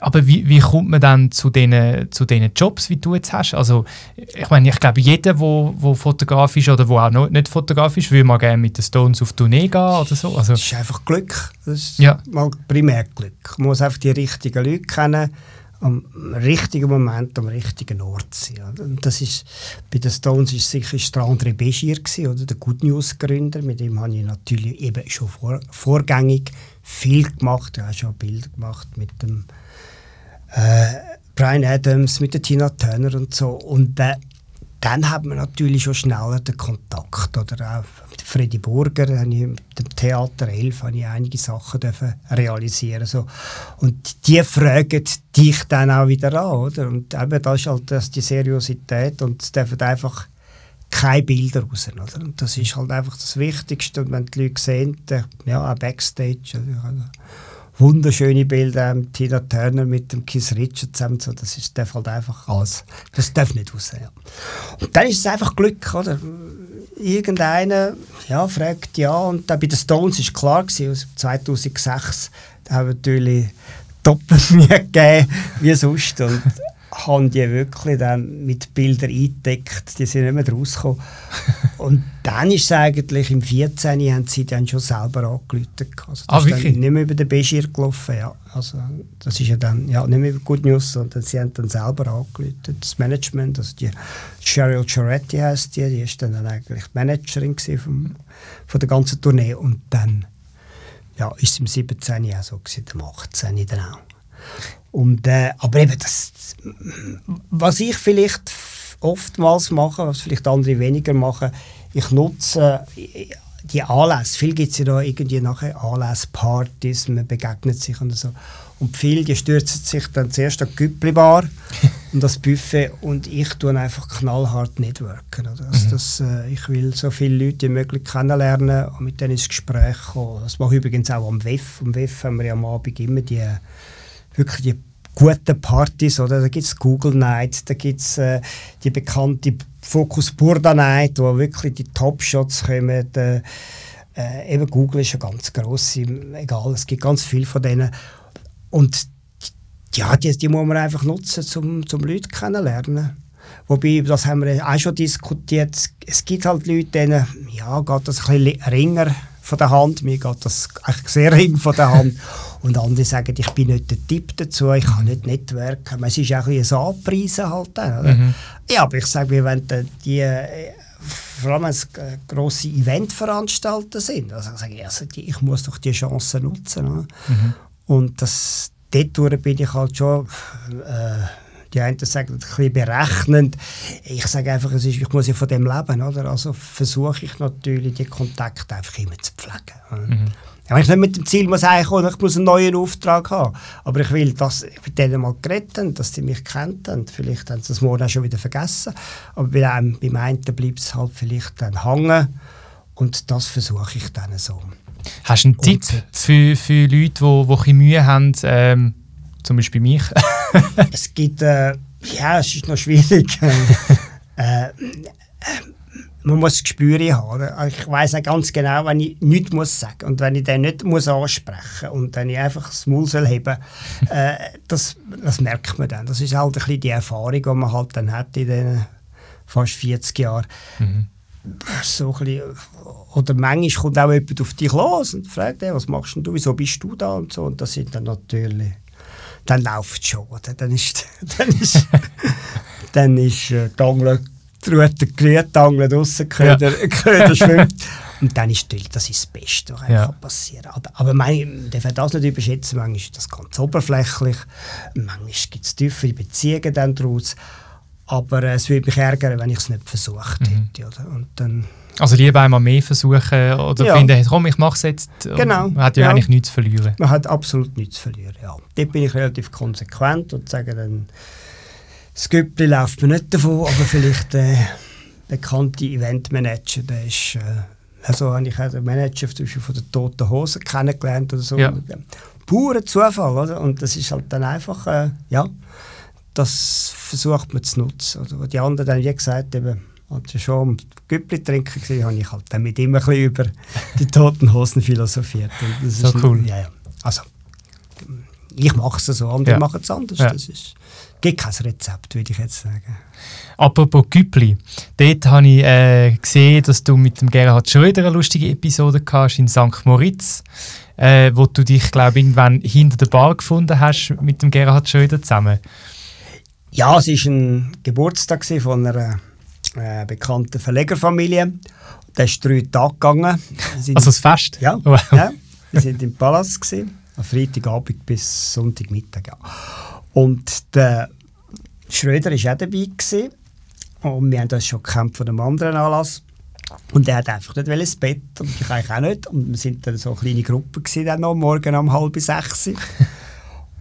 Aber wie, wie kommt man dann zu den zu den Jobs, wie du jetzt hast? Also ich meine, ich glaube, jeder, der wo, wo Fotograf ist oder wo auch noch nicht Fotograf ist, will mal gerne mit den Stones auf Tournee gehen oder so. Also, das ist einfach Glück. Das ist ja. mal primär Glück. Man muss einfach die richtigen Leute kennen am richtigen Moment am richtigen Ort sein. Und das ist, bei den Stones ist sicher ist der André Begier oder der Good News Gründer. Mit dem habe ich natürlich eben schon vor, vorgängig viel gemacht. Er hat schon Bilder gemacht mit dem äh, Brian Adams, mit der Tina Turner und so. Und äh, dann hat man natürlich schon schneller den Kontakt. Oder auch mit Freddy Burger, mit dem Theater 11 habe ich einige Sachen realisieren so. Und die fragen dich dann auch wieder an. Oder? Und eben, das ist halt das die Seriosität und es dürfen einfach keine Bilder raus. Oder? Und das ist halt einfach das Wichtigste. Und wenn die Leute sehen, ja, auch Backstage, also, wunderschöne Bilder mit Tina Turner mit dem Keith Richards zusammen. So, das ist, darf halt einfach alles. Das darf nicht raus. Ja. Und dann ist es einfach Glück, oder? Irgendeiner ja, fragt ja. Und dann bei den Stones war klar, gewesen, 2006 da haben wir natürlich doppelt mehr gegeben wie sonst. Und haben die wirklich dann mit Bildern eingedeckt, die sind nicht mehr rausgekommen. und dann ist es eigentlich, im 14. haben sie dann schon selber angerufen. Also das ah, ist dann nicht mehr über den Beschir gelaufen, ja. Also das ist ja dann, ja, nicht mehr über Good News, sondern sie haben dann selber angerufen. Das Management, also die Cheryl Choretti heisst die, die ist dann eigentlich die Managerin vom, von der ganzen Tournee und dann ja, ist es im 17. auch so, gewesen, im 18. dann auch. Und, äh, aber eben, das, was ich vielleicht oftmals mache, was vielleicht andere weniger machen, ich nutze die Anlässe. Viel gibt es ja da irgendwie nachher Anlässe, Partys, man begegnet sich und so. Und viele, die stürzen sich dann zuerst an die Güppli-Bar und das Buffet und ich tue einfach knallhart networken. Also mhm. das, äh, ich will so viele Leute wie möglich kennenlernen und mit denen ins Gespräch kommen. Das mache ich übrigens auch am WEF. Am WEF haben wir ja am Abend immer die wirklich die guten Partys, oder? Da gibt es Google Night, da gibt es äh, die bekannte Focus Burda Night, wo wirklich die Top-Shots kommen. Äh, eben Google ist ja ganz gross, egal, es gibt ganz viele von denen. Und ja, die, die muss man einfach nutzen, um zum Leute kennenlernen. Wobei, das haben wir auch schon diskutiert, es gibt halt Leute, denen ja, geht das ein bisschen ringer von der Hand, mir geht das eigentlich sehr ring von der Hand. Und andere sagen, ich bin nicht der Typ dazu, ich kann nicht networken. Es ist auch ein bisschen ein Anpreisen halt. Mhm. Ja, aber ich sage, wir wollen die äh, vor allem wenn es äh, grosse Eventveranstalter sind. Also sage ich, also die, ich muss doch die Chance nutzen. Mhm. Und das, dort bin ich halt schon... Äh, die einen sagen ein bisschen berechnend. Ich sage einfach, es ist, ich muss ja von dem leben. Oder? Also versuche ich natürlich, die Kontakte einfach immer zu pflegen. Mhm. Ja, ich nicht mit dem Ziel muss kommen, ich muss einen neuen Auftrag haben. Aber ich will, dass ich mit denen mal geredet habe, dass sie mich kennt haben. Vielleicht haben sie das morgen auch schon wieder vergessen. Aber bei einem, beim einen bleibt es halt vielleicht dann hängen. Und das versuche ich dann so. Hast du einen und Tipp für, für Leute, die, die Mühe haben, ähm, zum Beispiel mich? es gibt, äh, ja, es ist noch schwierig. äh, äh, man muss das Gespür haben. Oder? Ich weiß auch ganz genau, wenn ich nichts muss sagen und wenn ich den nicht muss ansprechen und wenn ich einfach das Maul soll heben äh, das, das merkt man dann. Das ist halt ein bisschen die Erfahrung, die man halt dann hat in den fast 40 Jahren. Mhm. So ein bisschen, oder manchmal kommt auch jemand auf dich los und fragt, hey, was machst du, wieso bist du da und so. Und das sind dann natürlich dann läuft es schon. Oder? Dann ist, dann ist, dann ist äh, die Angel, gerührt, die Angel draussen, Köder, ja. Köder schwimmt. Und dann ist natürlich, das ist das Beste, was ja. passieren kann. Aber, man darf das nicht überschätzen, manchmal ist das ganz oberflächlich, manchmal gibt es tiefere Beziehungen dann daraus. Aber äh, es würde mich ärgern, wenn ich es nicht versucht mhm. hätte. Oder? Und dann, also lieber einmal mehr versuchen oder ja. finden, komm, ich mache es jetzt. Genau. Man hat ja, ja, eigentlich nichts zu verlieren. Man hat absolut nichts zu verlieren, ja. Dort bin ich relativ konsequent und sage dann, das Güppli läuft mir nicht davon, aber vielleicht der äh, bekannte Eventmanager, der ist... Äh, also habe ich auch den Manager von der Toten Hosen kennengelernt oder so. Ja. Purer Zufall, oder? Und das ist halt dann einfach, äh, ja, das versucht man zu nutzen. Oder? Die anderen dann, wie gesagt, eben, als ich schon am Güppli trinken war, habe ich halt dann mit ihm ein bisschen über die toten Hosen philosophiert. Und das so ist cool. Ja, ja. Also, ich mache es so, andere ja. machen es anders. Ja. Das ist, gibt kein Rezept, würde ich jetzt sagen. Apropos Güppli, dort habe ich äh, gesehen, dass du mit dem Gerhard Schröder eine lustige Episode hast in St. Moritz, äh, wo du dich, glaube irgendwann hinter der Bar gefunden hast mit dem Gerhard Schröder zusammen. Ja, es war ein Geburtstag von einer äh, bekannten Verlegerfamilie. Der ist drei Tage gegangen. Also das Fest? Ja, wow. ja wir waren im Palast, gewesen, am Freitagabend bis Sonntagmittag. Ja. Und der Schröder war auch dabei. Gewesen. Und wir haben das schon gekämpft von einem anderen Anlass. Und er hat einfach nicht ins Bett und ich eigentlich auch nicht. Und wir waren dann so eine kleine Gruppe dann noch, morgen um halb sechs.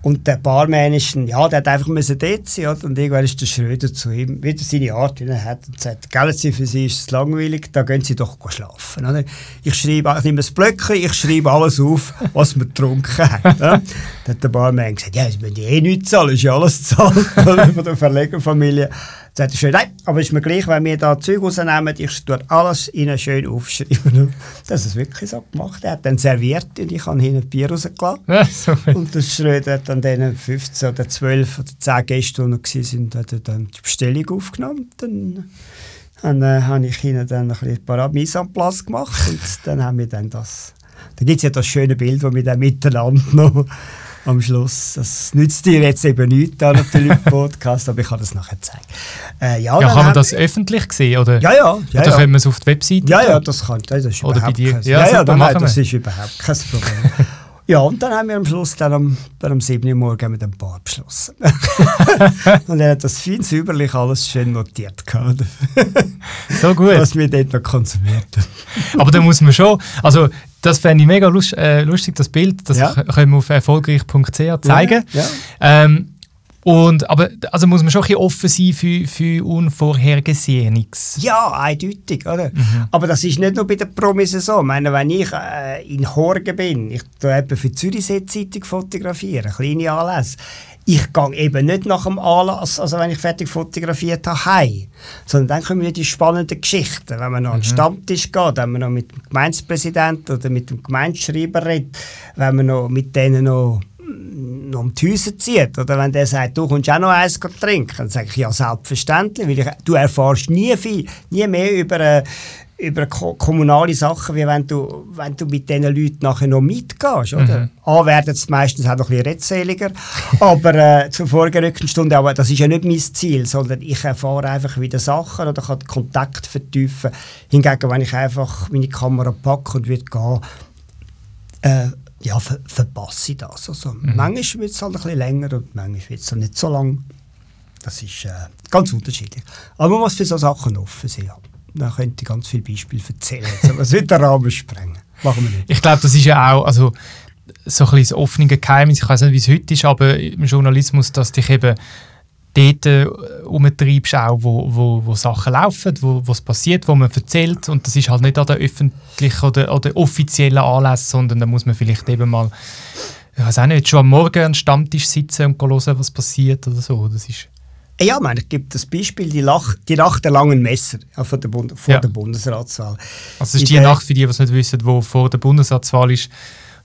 Und der Barman ist, ja, der hat einfach müssen dort sein, oder? Und irgendwann ist der Schröder zu ihm, wieder seine Art, die er hat, und sagt, gell, für Sie ist es langweilig, da gehen Sie doch schlafen, oder? Ich schreibe, ich nehme ein Blöckchen, ich schreibe alles auf, was wir getrunken haben, Dann hat der Barman gesagt, ja, Sie müssen eh nichts zahlen, ist ja alles zahlt, von der Verlegerfamilie. Sagt er schön, nein, aber ist mir gleich, wenn wir da Zeug rausnehmen, ich tue alles ihnen schön aufschreiben. Das ist wirklich so gemacht. Er hat dann serviert und ich habe hinten ein Bier rausgelassen. Ja, und der Schröder hat dann den 15 oder 12 oder 10 Gäste, die noch waren, hat er dann die Bestellung aufgenommen. Dann dann äh, habe ich ihnen dann ein bisschen Parade Mise en place gemacht und dann haben wir dann das. Da gibt es ja das schöne Bild, wo wir dann miteinander noch am Schluss. Das nützt dir jetzt eben nichts, da natürlich im Podcast, aber ich kann das nachher zeigen. Äh, ja, ja kann man das öffentlich sehen? Oder, ja, ja. ja oder ja. können wir es auf die Webseite Ja, ja, das kann das ist Oder bei dir? Kein, ja, ja, ja nein, das ist überhaupt kein Problem. Ja, und dann haben wir am Schluss dann am, dann am 7. Uhr morgen mit dem Bar beschlossen. und er hat das fein säuberlich alles schön notiert. Gehabt. so gut. Was wir dort noch konsumiert haben. Aber da muss man schon, also das fände ich mega lust, äh, lustig, das Bild. Das ja. können wir auf erfolgreich.ch zeigen. Ja, ja. Ähm, und, aber also muss man schon ein offen sein für, für Unvorhergesehenes. Ja, eindeutig. Oder? Mhm. Aber das ist nicht nur bei den Promis so. Ich meine, wenn ich äh, in Horgen bin, ich tue für die Zürichsee-Zeitung fotografieren, kleine Anlässe, ich gehe eben nicht nach dem Anlass, also wenn ich fertig fotografiert habe, heim. Sondern dann kommen die spannenden Geschichten. Wenn man noch mhm. an den. Stammtisch geht, wenn man noch mit dem Gemeindepräsidenten oder mit dem Gemeindeschreiber redet, wenn man noch mit denen noch um die Häuser zieht. Oder wenn der sagt, du kommst auch noch eins trinken, dann sage ich, ja, selbstverständlich, weil ich, du erfährst nie viel, nie mehr über, äh, über ko kommunale Sachen, wie wenn du, wenn du mit diesen Leuten nachher noch mitgehst. Oder? Mhm. A, werden es meistens auch noch ein bisschen redseliger, aber äh, zur vorgerückten Stunde, aber das ist ja nicht mein Ziel, sondern ich erfahre einfach wieder Sachen oder kann Kontakt vertiefen. Hingegen, wenn ich einfach meine Kamera packe und würde gehen, äh, ja, ver verpasse ich das. Also, mhm. Manchmal wird es halt ein bisschen länger und manchmal wird es nicht so lang. Das ist äh, ganz unterschiedlich. Aber man muss für solche Sachen offen sein. Da könnte ich ganz viele Beispiele erzählen. Aber es wird den Rahmen sprengen. Machen wir nicht. Ich glaube, das ist ja auch also, so ein bisschen das offene Geheimnis. Ich weiß nicht, wie es heute ist, aber im Journalismus, dass dich eben dort äh, umtreibst, auch, wo, wo, wo Sachen laufen, wo was passiert, wo man erzählt. Und das ist halt nicht an der öffentlichen oder, oder offiziellen Anlässen, sondern da muss man vielleicht eben mal, ich weiß auch nicht, schon am Morgen am Stammtisch sitzen und hören, was passiert oder so. Das ist ja, ich meine, es gibt das Beispiel, die, Lach, die Nacht der langen Messer ja, vor, der, Bund, vor ja. der Bundesratswahl. Also es ist die Nacht, für die, die es nicht wissen, wo vor der Bundesratswahl ist,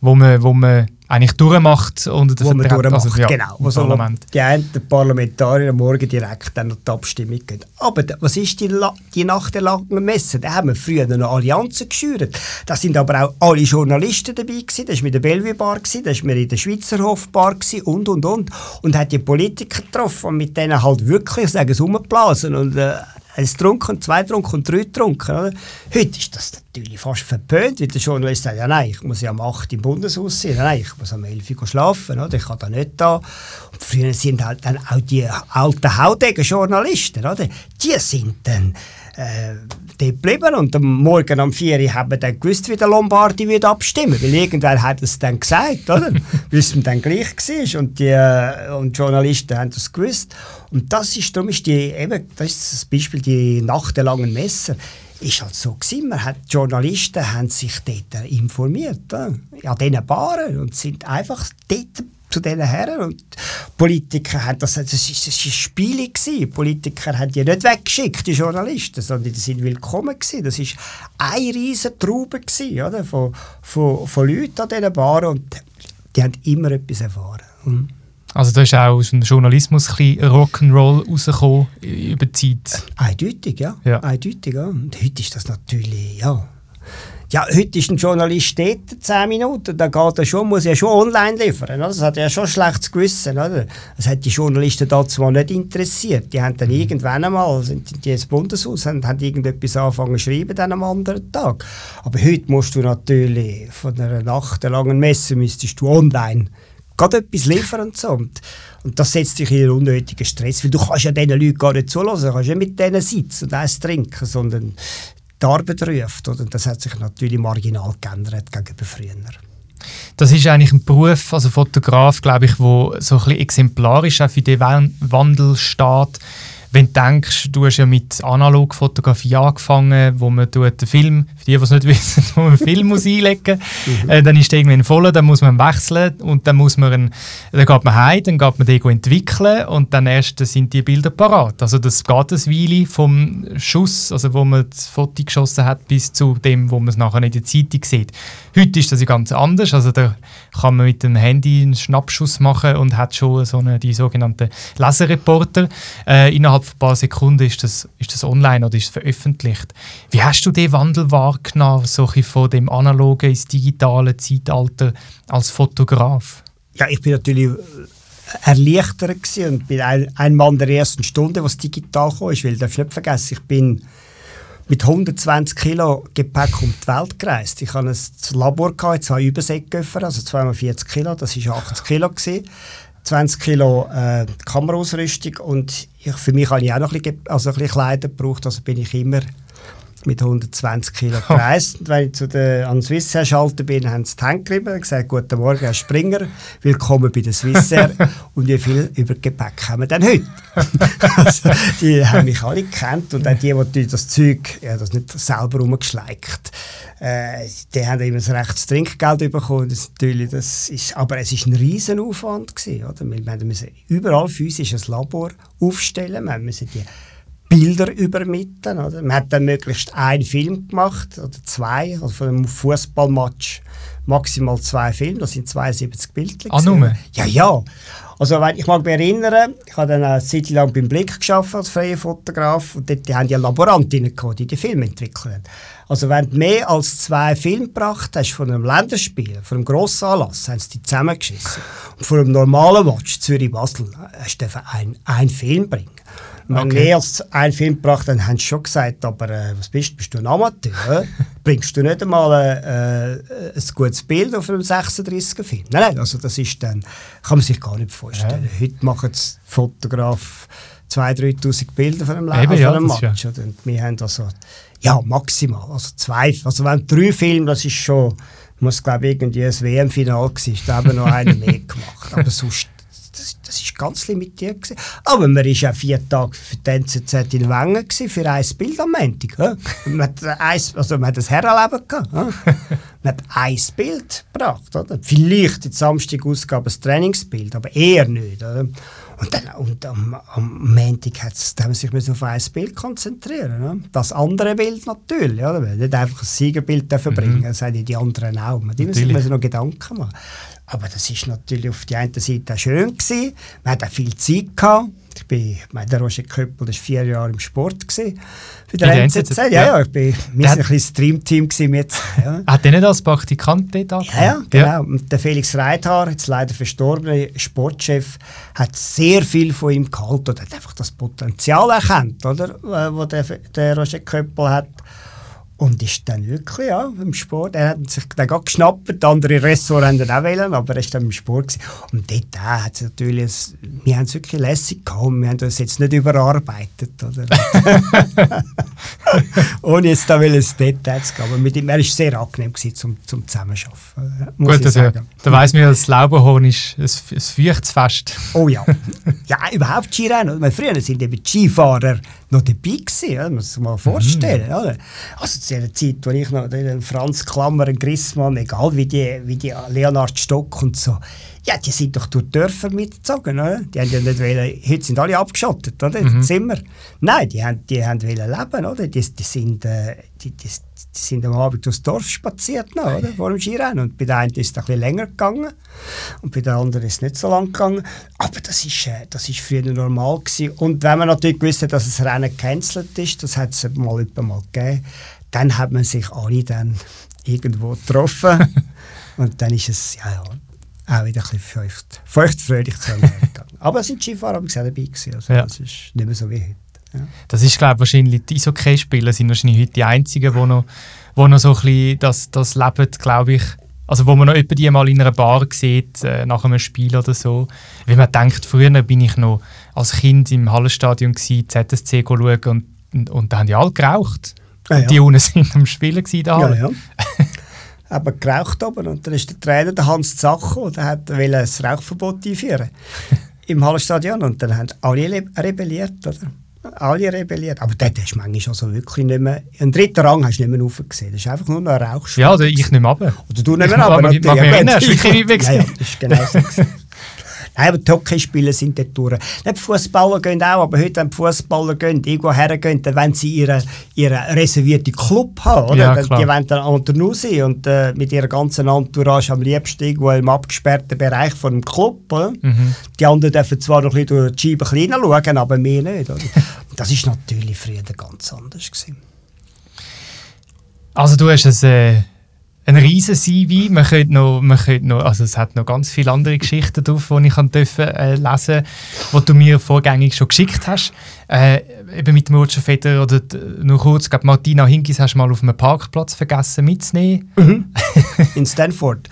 wo man, wo man eigentlich durchmacht und wo man durchmacht, also, ja, genau. Wo so die einen Parlamentarier am Morgen direkt dann noch die Abstimmung gehen. Aber was ist die, die Nacht der langen Messe? Da haben wir früher noch Allianzen geschürt. Da sind aber auch alle Journalisten dabei gewesen. Das war mit der Bellevue Bar, gewesen, das war in der Schweizer Hofbar gewesen, und und und. Und hat die Politiker getroffen und mit denen halt wirklich, sagen sie, rumgeblasen und äh, eins getrunken, zwei getrunken und drei getrunken. Oder? Heute ist das natürlich fast verpönt, weil der Journalist sagt, ja nein, ich muss ja am 8 im Bundeshaus sein, nein, ich muss am 11 Uhr schlafen, oder? ich kann da nicht da. Und früher sind halt dann auch die alten haudegen Journalisten, die sind dann äh, dort geblieben und am Morgen um 4 Uhr haben wir dann gewusst, wie der Lombardi wird abstimmen weil irgendwer hat es dann gesagt, oder? weil es dann gleich war und die, äh, und die Journalisten haben das gewusst. Und das ist, darum ist die, eben, das ist das Beispiel, die nachtelangen Messer, ist halt so gewesen. Man hat, die Journalisten haben sich dort informiert, äh, an diesen Baren und sind einfach dort zu diesen Herren. Und Politiker haben das, das ist, das ist ein Spiel gewesen. Politiker haben die nicht weggeschickt, die Journalisten, sondern die sind willkommen gewesen. Das ist eine riesige Traube gewesen, oder? Von, von, von Leuten an diesen Baren und die haben immer etwas erfahren. Mhm. Also da ist auch aus dem Journalismus ein bisschen Rock'n'Roll rausgekommen über die Zeit. Eindeutig, ja. ja. Eindeutig, ja. Und heute ist das natürlich, ja, ja, heute ist ein Journalist dort, 10 Minuten, da geht er schon, muss er schon online liefern. Oder? Das hat ja schon schlechtes Gewissen. Oder? Das hat die Journalisten dazu mal nicht interessiert. Die haben dann mhm. irgendwann einmal, sind die ins Bundeshaus, haben, haben irgendetwas angefangen zu schreiben dann am anderen Tag. Aber heute musst du natürlich von einer nachtelangen Messe müsstest du online gerade etwas liefern und so. Und, und das setzt dich in einen unnötigen Stress, weil du kannst ja diesen Leuten gar nicht zulassen, du kannst nicht mit denen sitzen und eins trinken, sondern die Arbeit ruft. Oder? Das hat sich natürlich marginal geändert gegenüber früher. Das ist eigentlich ein Beruf, also Fotograf, glaube ich, wo so ein bisschen exemplarisch auch für den Wandel steht wenn du denkst, du hast ja mit Analogfotografie angefangen, wo man den Film, für die, die es nicht wissen, wo man Film muss einlegen muss, mhm. äh, dann ist der irgendwann voll, dann muss man wechseln und dann muss man, einen, dann geht man heim, dann geht man den entwickeln und dann erst sind die Bilder parat. Also das geht ein Weile vom Schuss, also wo man das Foto geschossen hat, bis zu dem, wo man es nachher in der Zeitung sieht. Heute ist das ja ganz anders, also da kann man mit dem Handy einen Schnappschuss machen und hat schon so eine, die sogenannten Laserreporter äh, innerhalb von ein paar Sekunden ist das, ist das online oder ist veröffentlicht. Wie hast du den Wandel wahrgenommen, so von dem analogen ins digitale Zeitalter als Fotograf? Ja, ich bin natürlich erleichtert und bin ein, ein Mann der ersten Stunde, was digital kam. Will das nicht vergessen. Ich bin mit 120 Kilo Gepäck um die Welt gereist. Ich hatte ein Labor, gehabt, zwei Überseekoffer, also 240 Kilo, das war 80 Kilo. Gewesen. 20 Kilo äh, Kameraausrüstung und ich, für mich habe ich auch noch ein bisschen, also ein bisschen Kleider gebraucht, also bin ich immer mit 120 Kilo gereist. Und wenn ich zu der, an Swissair schalten bin, haben sie die Hände gerieben und gesagt, guten Morgen, Herr Springer, willkommen bei der Swissair. und wie viel über Gepäck haben wir denn heute? also, die haben mich alle gekannt und auch die, die das Zeug, ja, das nicht selber rumgeschleicht, äh, die haben immer ein rechtes Trinkgeld bekommen. Das natürlich, das ist, aber es war ein riesen Aufwand gewesen, oder? Wir, wir müssen überall physisch ein Labor aufstellen, wir müssen die Bilder übermitteln. Oder? Man hat dann möglichst einen Film gemacht oder zwei, also von einem Fußballmatch maximal zwei Filme, das sind 72 Bilder. Ah, nur? Ja, ja. Also wenn, ich mag mich erinnern, ich habe dann eine Zeit lang beim Blick geschafft als freier Fotograf und dort die haben ja Laborantinnen gehabt, die die Filme entwickeln. Also wenn du mehr als zwei Filme gebracht hast von einem Länderspiel, von einem Grossanlass, haben sie die zusammengeschissen. Und von einem normalen Match Zürich-Basel hast du einen, einen Film bringen. Wenn okay. mehr als einen Film gebracht dann haben sie schon gesagt, aber äh, was bist, bist du ein Amateur? Bringst du nicht einmal äh, äh, ein gutes Bild auf einem 36er-Film? Nein, nein, also das ist dann, kann man sich gar nicht vorstellen. Ja. Heute machen Fotograf 2'000, 3'000 Bilder von einem, Eben, von einem ja, Match. Ja. Und wir haben also, ja, maximal, also zwei, also wenn drei Filme, das ist schon, muss glaube ich irgendwie ein WM-Final gewesen, da haben wir noch einen mehr gemacht, aber sonst das, das ist ganz limitiert. Gewesen. Aber man war ja vier Tage für die NZZ in Wengen für ein Bild am Montag. Ja? Man, hat ein, also man hat ein Herrenleben gehabt. Ja? Man hat ein Bild gebracht. Oder? Vielleicht in der Samstagausgabe ein Trainingsbild, aber eher nicht. Oder? Und, dann, und am, am Montag hat man sich auf ein Bild konzentrieren. Ne? Das andere Bild natürlich. Oder? Nicht einfach ein Siegerbild mhm. bringen, das haben die anderen auch. Man muss sich noch Gedanken machen. Aber das ist natürlich auf der einen Seite auch schön gewesen. Man hat auch viel Zeit gehabt. Ich bin, mein, der Roger Köppel war vier Jahre im Sport gewesen. Für den NZZ. Ja, ja, ich bin, wir waren ein bisschen Streamteam jetzt. Ja. Hat der nicht als Praktikant dort Ja, ja, genau. Ja. Und der Felix Reithaar, jetzt leider verstorbene Sportchef, hat sehr viel von ihm gehalten und hat einfach das Potenzial erkannt, oder, was der, der Roger Köppel hat. Und ist dann wirklich ja, im Sport. Er hat sich dann geschnappt, andere Ressorts haben auch wählen, aber er war dann im Sport. Gewesen. Und dort äh, hat natürlich, wir haben es wirklich lässig gehabt. Wir haben das jetzt nicht überarbeitet. Oder? Ohne jetzt da ins Detail zu gehen. Aber mit ihm, er war sehr angenehm gewesen, zum, zum Zusammenarbeiten. Muss Gut, also, da weiss man, das Laubenhorn ist ein, ein feuchtes Fest. Oh ja. Ja, überhaupt Skirennen. Früher sind eben Skifahrer noch dabei gewesen, ja, muss sich mal vorstellen. Mhm. Oder? Also zu der Zeit, wo ich noch den Franz Klammer, Grissmann, egal wie die, wie die Leonard Stock und so, ja, die sind doch durch Dörfer mitgezogen, oder? Die haben ja nicht wollen, heute sind alle abgeschottet, oder? Mhm. Zimmer. Nein, die haben, die haben wollen leben, oder? Die, die sind, äh, die, die, die sind am Abend durchs Dorf spaziert, noch, oder? Vor dem Skirennen. Und bei der einen ist es ein bisschen länger gegangen und bei der anderen ist es nicht so lang gegangen. Aber das ist, äh, das ist früher normal gewesen. Und wenn man natürlich wusste, dass das Rennen gecancelt ist, das hat es mal mal gegeben, dann hat man sich alle dann irgendwo getroffen. und dann ist es, ja, ja, auch wieder ein bisschen feucht, feuchtfröhlich zu. Aber es sind Skifahrer auch dabei gewesen, also ja. das ist nicht mehr so wie heute. Ja. Das ist, glaube ich, wahrscheinlich, die Eishockey-Spieler sind wahrscheinlich heute die einzigen, die noch, wo noch so ein bisschen das, das leben, glaube ich. Also wo man noch die mal in einer Bar sieht, äh, nach einem Spiel oder so. Wenn man denkt, früher bin ich noch als Kind im Hallenstadion gewesen, ZSC schauen und, und, und da haben die alle geraucht. Ja, ja. Die unten sind am Spielen gewesen, da. Ja, ja. aber geraucht oben und dann ist der Trainer, der Hans Zacho, der hat ein Rauchverbot einführen im Hallenstadion und dann haben alle rebelliert, oder? alle rebelliert. Aber dort hast du manchmal also wirklich nicht mehr... Einen dritten Rang hast du nicht mehr raufgesehen. Das ist einfach nur noch ein Rauchschwert. Ja, oder ich mehr runter. Oder du runter. Aber ich mag mich erinnern, du wirklich ja, ja, das ist genau so. Nein, aber die Hockeyspieler sind dort durch. Die Fußballer gehen auch, aber heute, wenn die Fußballer gehen, irgendwo hergehen, dann wollen sie ihren, ihren reservierten Club haben. Oder? Ja, die wollen dann unter sein und äh, mit ihrer ganzen Entourage am liebsten irgendwo im abgesperrten Bereich von dem Club. Mhm. Die anderen dürfen zwar noch ein bisschen durch die Scheibe hineinschauen, aber mehr nicht. Oder? das war natürlich früher ganz anders. Gewesen. Also du hast es... Äh ein riesen CV. Man könnte noch, man könnte noch, also es hat noch ganz viele andere Geschichten drauf, die ich dürfen, äh, lesen die du mir vorgängig schon geschickt hast. Äh, eben mit dem Roger Federer oder nur kurz, glaube Martina Hinkis hast du mal auf einem Parkplatz vergessen mitzunehmen. Mhm. In Stanford.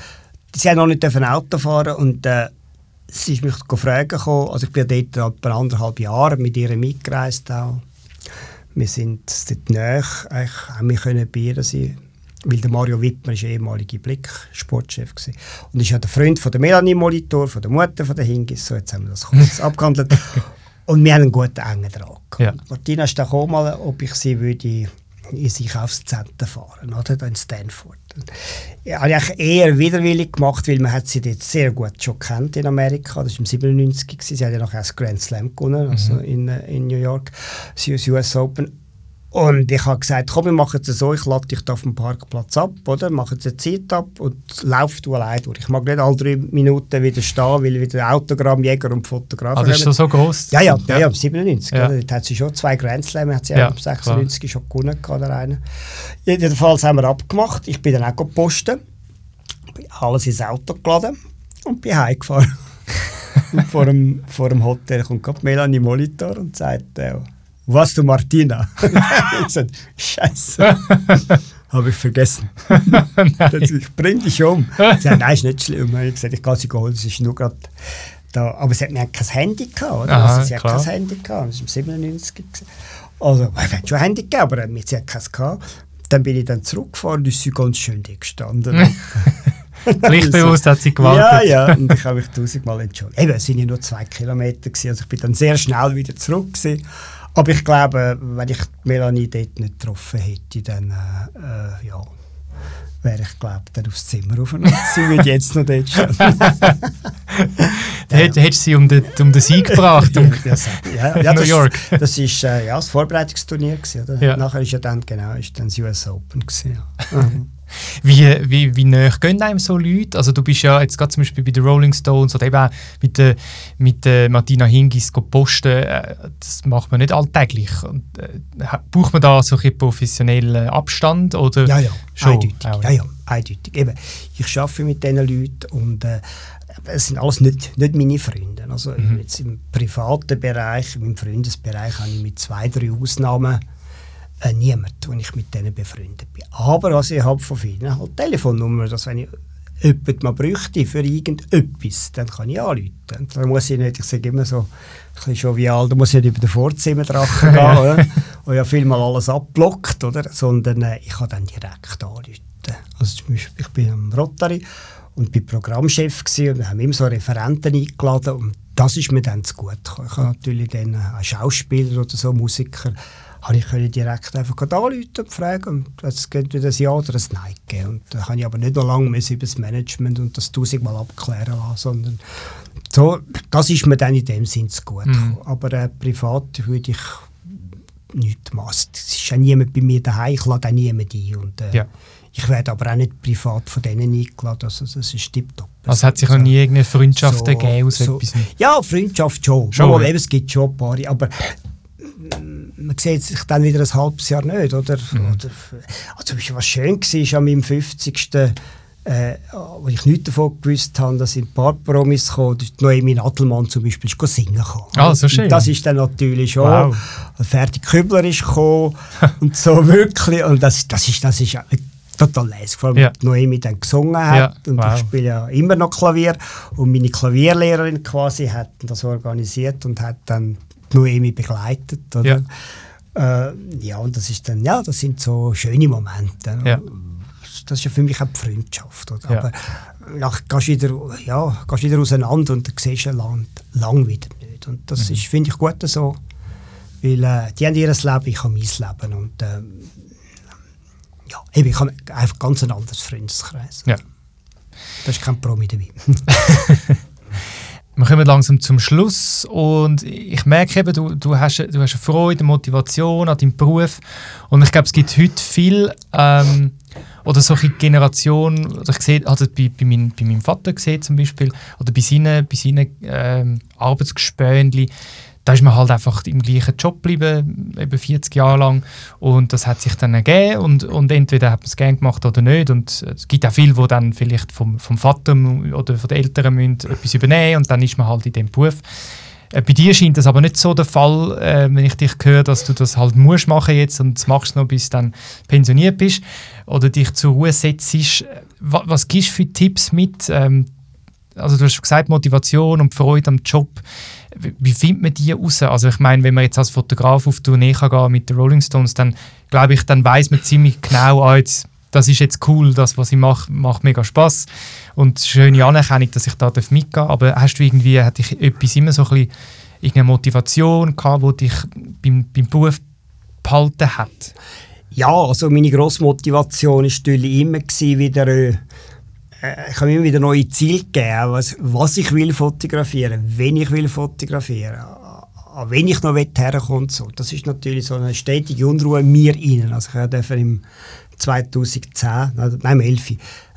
Sie haben noch nicht ein Auto fahren und äh, sie ist mich fragen gekommen, also ich bin dort etwa anderthalb Jahre mit ihr mitgereist auch. Wir sind dort nahe, eigentlich haben wir können bei ihr sein weil der Mario Wittmer ist ehemaliger Blick-Sportchef. Und ist ja der Freund von der Melanie Molitor, von der Mutter von der Hingis. So, jetzt haben wir das kurz abgehandelt. Und wir haben einen guten, engen Draht. Ja. Martina ist auch mal, ob ich sie würde ins Einkaufszentrum fahren, oder? in Stanford. Ja, habe ich eher widerwillig gemacht, weil man hat sie dort sehr gut schon kennt in Amerika. Das war im 97 Sie hat ja noch das Grand Slam gewonnen, also mhm. in, äh, in New York, das US Open. Und ich habe gesagt, komm, wir machen es so, ich lade dich da auf dem Parkplatz ab, oder? Mache jetzt eine Zeit ab und lauf du allein durch. Ich mag nicht alle drei Minuten wieder stehen, weil wieder Autogrammjäger und Fotografen Ah, das ist schon so groß? Ja, ja, ja, ja 97. Ja. Dort hat sie schon zwei Grand Slam, hat sie ja, 96 klar. schon gewonnen, oder eine. Jedenfalls haben wir abgemacht. Ich bin dann auch gepostet, alles ins Auto geladen und bin heimgefahren. und vor dem, vor dem Hotel kommt gerade Melanie Molitor und sagt, äh, was du Martina? ich gesagt, Scheiße. Habe ich vergessen. ich bring dich um. Sie sagt, nein, ist nicht schlimm. Ich gesagt, ich kann sie holen, es ist nur gerade da. Aber sie hat mir kein Handy gehabt, oder? Aha, also, sie hat kein Handy gehabt. Das war im 97. Also, ich hatte schon ein Handy gehabt, aber sie hat keins gehabt. Dann bin ich dann zurückgefahren und ist sie ganz schön gestanden. Pflichtbewusst hat sie gewartet. Ja, ja, und ich habe mich tausendmal entschuldigt. Eben, es waren ja nur zwei Kilometer, gewesen, also ich bin dann sehr schnell wieder zurück. Gewesen. Aber ich glaube, wenn ich Melanie dort nicht getroffen hätte, dann äh, ja, wäre ich glaube dann aufs Zimmer rauf und sie würde jetzt noch dort stehen. dann hättest du sie um den, um den Sieg gebracht um ja, ja, New das, York. Das war äh, ja, das Vorbereitungsturnier. Gewesen, oder? Ja. Nachher ist ja dann, genau, ist dann das US Open. Gewesen, ja. Mhm. Wie, wie, wie näher gehen einem so Leute? Also du bist ja jetzt gerade zum Beispiel bei den Rolling Stones oder eben auch mit, äh, mit äh, Martina Hingis posten, äh, das macht man nicht alltäglich. Und, äh, braucht man da so ein professionellen Abstand? Oder ja, ja, schon? eindeutig. Ja, ja, eindeutig. Eben, ich arbeite mit diesen Leuten und äh, es sind alles nicht, nicht meine Freunde. Also mhm. jetzt im privaten Bereich, im Freundesbereich habe ich mit zwei, drei Ausnahmen äh, niemand, wo ich mit denen befreundet bin. Aber was ich habe von vielen halt Telefonnummern, dass wenn ich jemanden mal bräuchte für irgendetwas, dann kann ich anrufen. Dann muss ich nicht, ich sage immer so, ein bisschen jovial, da muss ich nicht über den Vorzimmerdrachen gehen, oder? wo ja vielmal alles abblockt, oder? sondern äh, ich kann dann direkt anrufen. Also zum Beispiel, ich bin am Rotary und bin Programmchef gewesen, und wir haben immer so Referenten eingeladen und das ist mir dann zu gut. Ich habe natürlich dann äh, Schauspieler oder so, Musiker, habe ich direkt einfach anrufen und fragen. Und es geht wieder ein Ja oder ein Nein geben. Und da habe ich aber nicht noch lange über das Management und das tausendmal abklären lassen, sondern so, das ist mir dann in dem Sinn zu gut mhm. Aber äh, privat würde ich nichts machen. Es ist ja niemand bei mir daheim, ich lade auch niemanden ein. Und, äh, ja. Ich werde aber auch nicht privat von denen eingeladen, also das ist tiptop. Also hat sich noch nie irgendeine Freundschaft so, ergeben aus so, etwas? Ja, Freundschaft schon. schon Mal, eben, es gibt schon ein paar, aber man sieht sich dann wieder ein halbes Jahr nicht. Oder, mhm. oder, also was schön war an meinem 50. Äh, wo ich nichts davon gewusst habe, dass ein paar Promis kommen, Noemi Nadelmann zum Beispiel ist singen gekommen. Ah, so schön. das ist dann natürlich schon, wow. Ferdi Kübler ist gekommen und so wirklich, und das, das ist, das ist total leise, vor allem ja. Noemi dann gesungen hat ja. und wow. ich spiele ja immer noch Klavier und meine Klavierlehrerin quasi hat das organisiert und hat dann Noemi begleitet. Oder? Ja. Äh, ja, und das ist dann, ja, das sind so schöne Momente. Ja. Das ist ja für mich auch die Freundschaft. Oder? Ja. Aber nach, gehst wieder, ja, gehst wieder auseinander und dann siehst du ein Land lang wieder nicht. Und das mhm. finde ich gut so. Weil äh, die haben ihr Leben, ich habe mein Leben. Und äh, ja, eben, ich habe einfach ganz ein anderes Freundeskreis. Ja. Da ist kein Promi dabei. wir kommen langsam zum Schluss und ich merke eben, du, du, hast, du hast eine Freude, Motivation an deinem Beruf und ich glaube, es gibt heute viel ähm, oder solche Generation, oder ich sehe, also bei, bei, mein, bei meinem Vater gesehen zum Beispiel, oder bei seinen, bei seinen ähm, Arbeitsgespönchen, da ist man halt einfach im gleichen Job geblieben, eben 40 Jahre lang. Und das hat sich dann ergeben und, und entweder hat man es gerne gemacht oder nicht. Und es gibt auch viele, die dann vielleicht vom, vom Vater oder von den Eltern müssen etwas übernehmen und dann ist man halt in dem Beruf. Äh, bei dir scheint das aber nicht so der Fall, äh, wenn ich dich höre, dass du das halt musst machen jetzt und das machst noch, bis du dann pensioniert bist oder dich zur Ruhe setzt. Was, was gibst du für Tipps mit? Ähm, also du hast gesagt, Motivation und Freude am Job wie findet man die raus? Also ich meine, wenn man jetzt als Fotograf auf Tournee kann gehen mit den Rolling Stones, dann glaube ich, dann weiß man ziemlich genau, ah, jetzt, das ist jetzt cool, das, was ich mache, macht mega Spaß und schöne Anerkennung, dass ich da mitgehen darf. Aber hast du irgendwie, hat dich etwas immer so ein bisschen, irgendeine Motivation gehabt, die dich beim, beim Beruf behalten hat? Ja, also meine grosse Motivation war natürlich immer, wieder, äh, ich habe immer wieder neue Ziele gegeben, was, was ich will fotografieren, wenn ich will fotografieren, an wen ich noch herkommen so. Das ist natürlich so eine stetige Unruhe in mir innen. Also ich durfte im 2010, nein, im 11,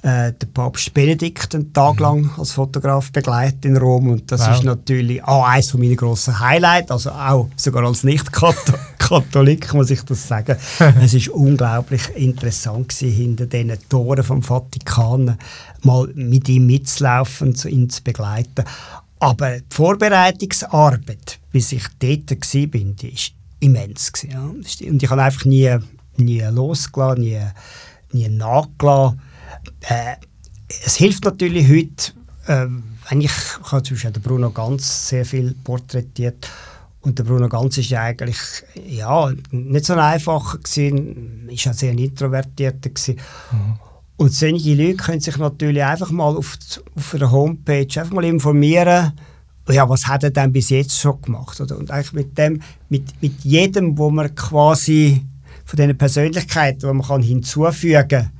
äh, den Papst Benedikt einen Tag mhm. lang als Fotograf begleitet in Rom und das wow. ist natürlich auch eines meiner grossen Highlights, also auch sogar als Nicht-Katholik muss ich das sagen. es ist unglaublich interessant gewesen, hinter diesen Toren vom Vatikan mal mit ihm mitzulaufen, und ihn zu begleiten. Aber die Vorbereitungsarbeit, bis ich dort war, die war immens. ja. Und ich habe einfach nie, nie losgelassen, nie, nie nachgelassen äh, es hilft natürlich heute, äh, ich habe zum Beispiel den Bruno Ganz sehr viel porträtiert und der Bruno Ganz ist ja eigentlich ja, nicht so ein einfacher gewesen, ist ja sehr ein introvertierter gewesen. Mhm. Und solche Leute können sich natürlich einfach mal auf, auf einer Homepage einfach mal informieren, ja, was hat er denn bis jetzt schon gemacht? Oder? Und eigentlich mit dem, mit, mit jedem, wo man quasi von diesen Persönlichkeiten, die man kann hinzufügen kann,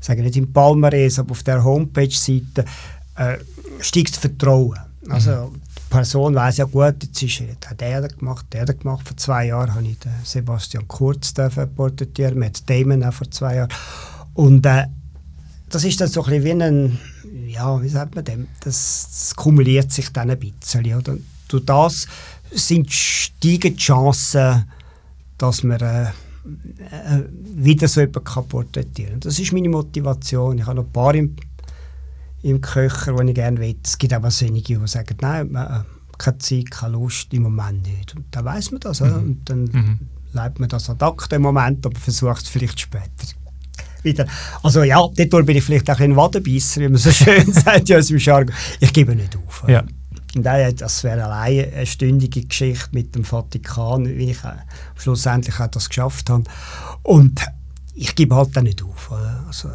sage nicht im Palmares, aber auf der Homepage-Seite, äh, steigt das Vertrauen. Also mhm. die Person weiß ja gut, jetzt ist hat der gemacht, der hat gemacht. Vor zwei Jahren habe ich den Sebastian Kurz porträtieren, Matt Damon auch vor zwei Jahren. Und äh, das ist dann so ein bisschen wie ein, ja, wie sagt man dem, das, das kumuliert sich dann ein bisschen. Oder? Durch das sind steigende Chancen, dass man äh, wieder so jemanden kann porträtieren Das ist meine Motivation. Ich habe noch ein paar im, im Köcher, die ich gerne will. Es gibt aber solche, die sagen, nein, man, äh, keine Zeit, keine Lust, im Moment nicht. Und dann weiß man das. Mhm. Und dann mhm. leitet man das ad acta im Moment, aber versucht es vielleicht später. Wieder. Also ja, dort bin ich vielleicht auch ein Wadenbisser, wie man so schön sagt ja, aus dem Jargon. Ich gebe nicht auf. Ja. Und das wäre allein eine stündige Geschichte mit dem Vatikan, wie ich äh, schlussendlich auch das geschafft habe. Und ich gebe halt dann nicht auf. Also,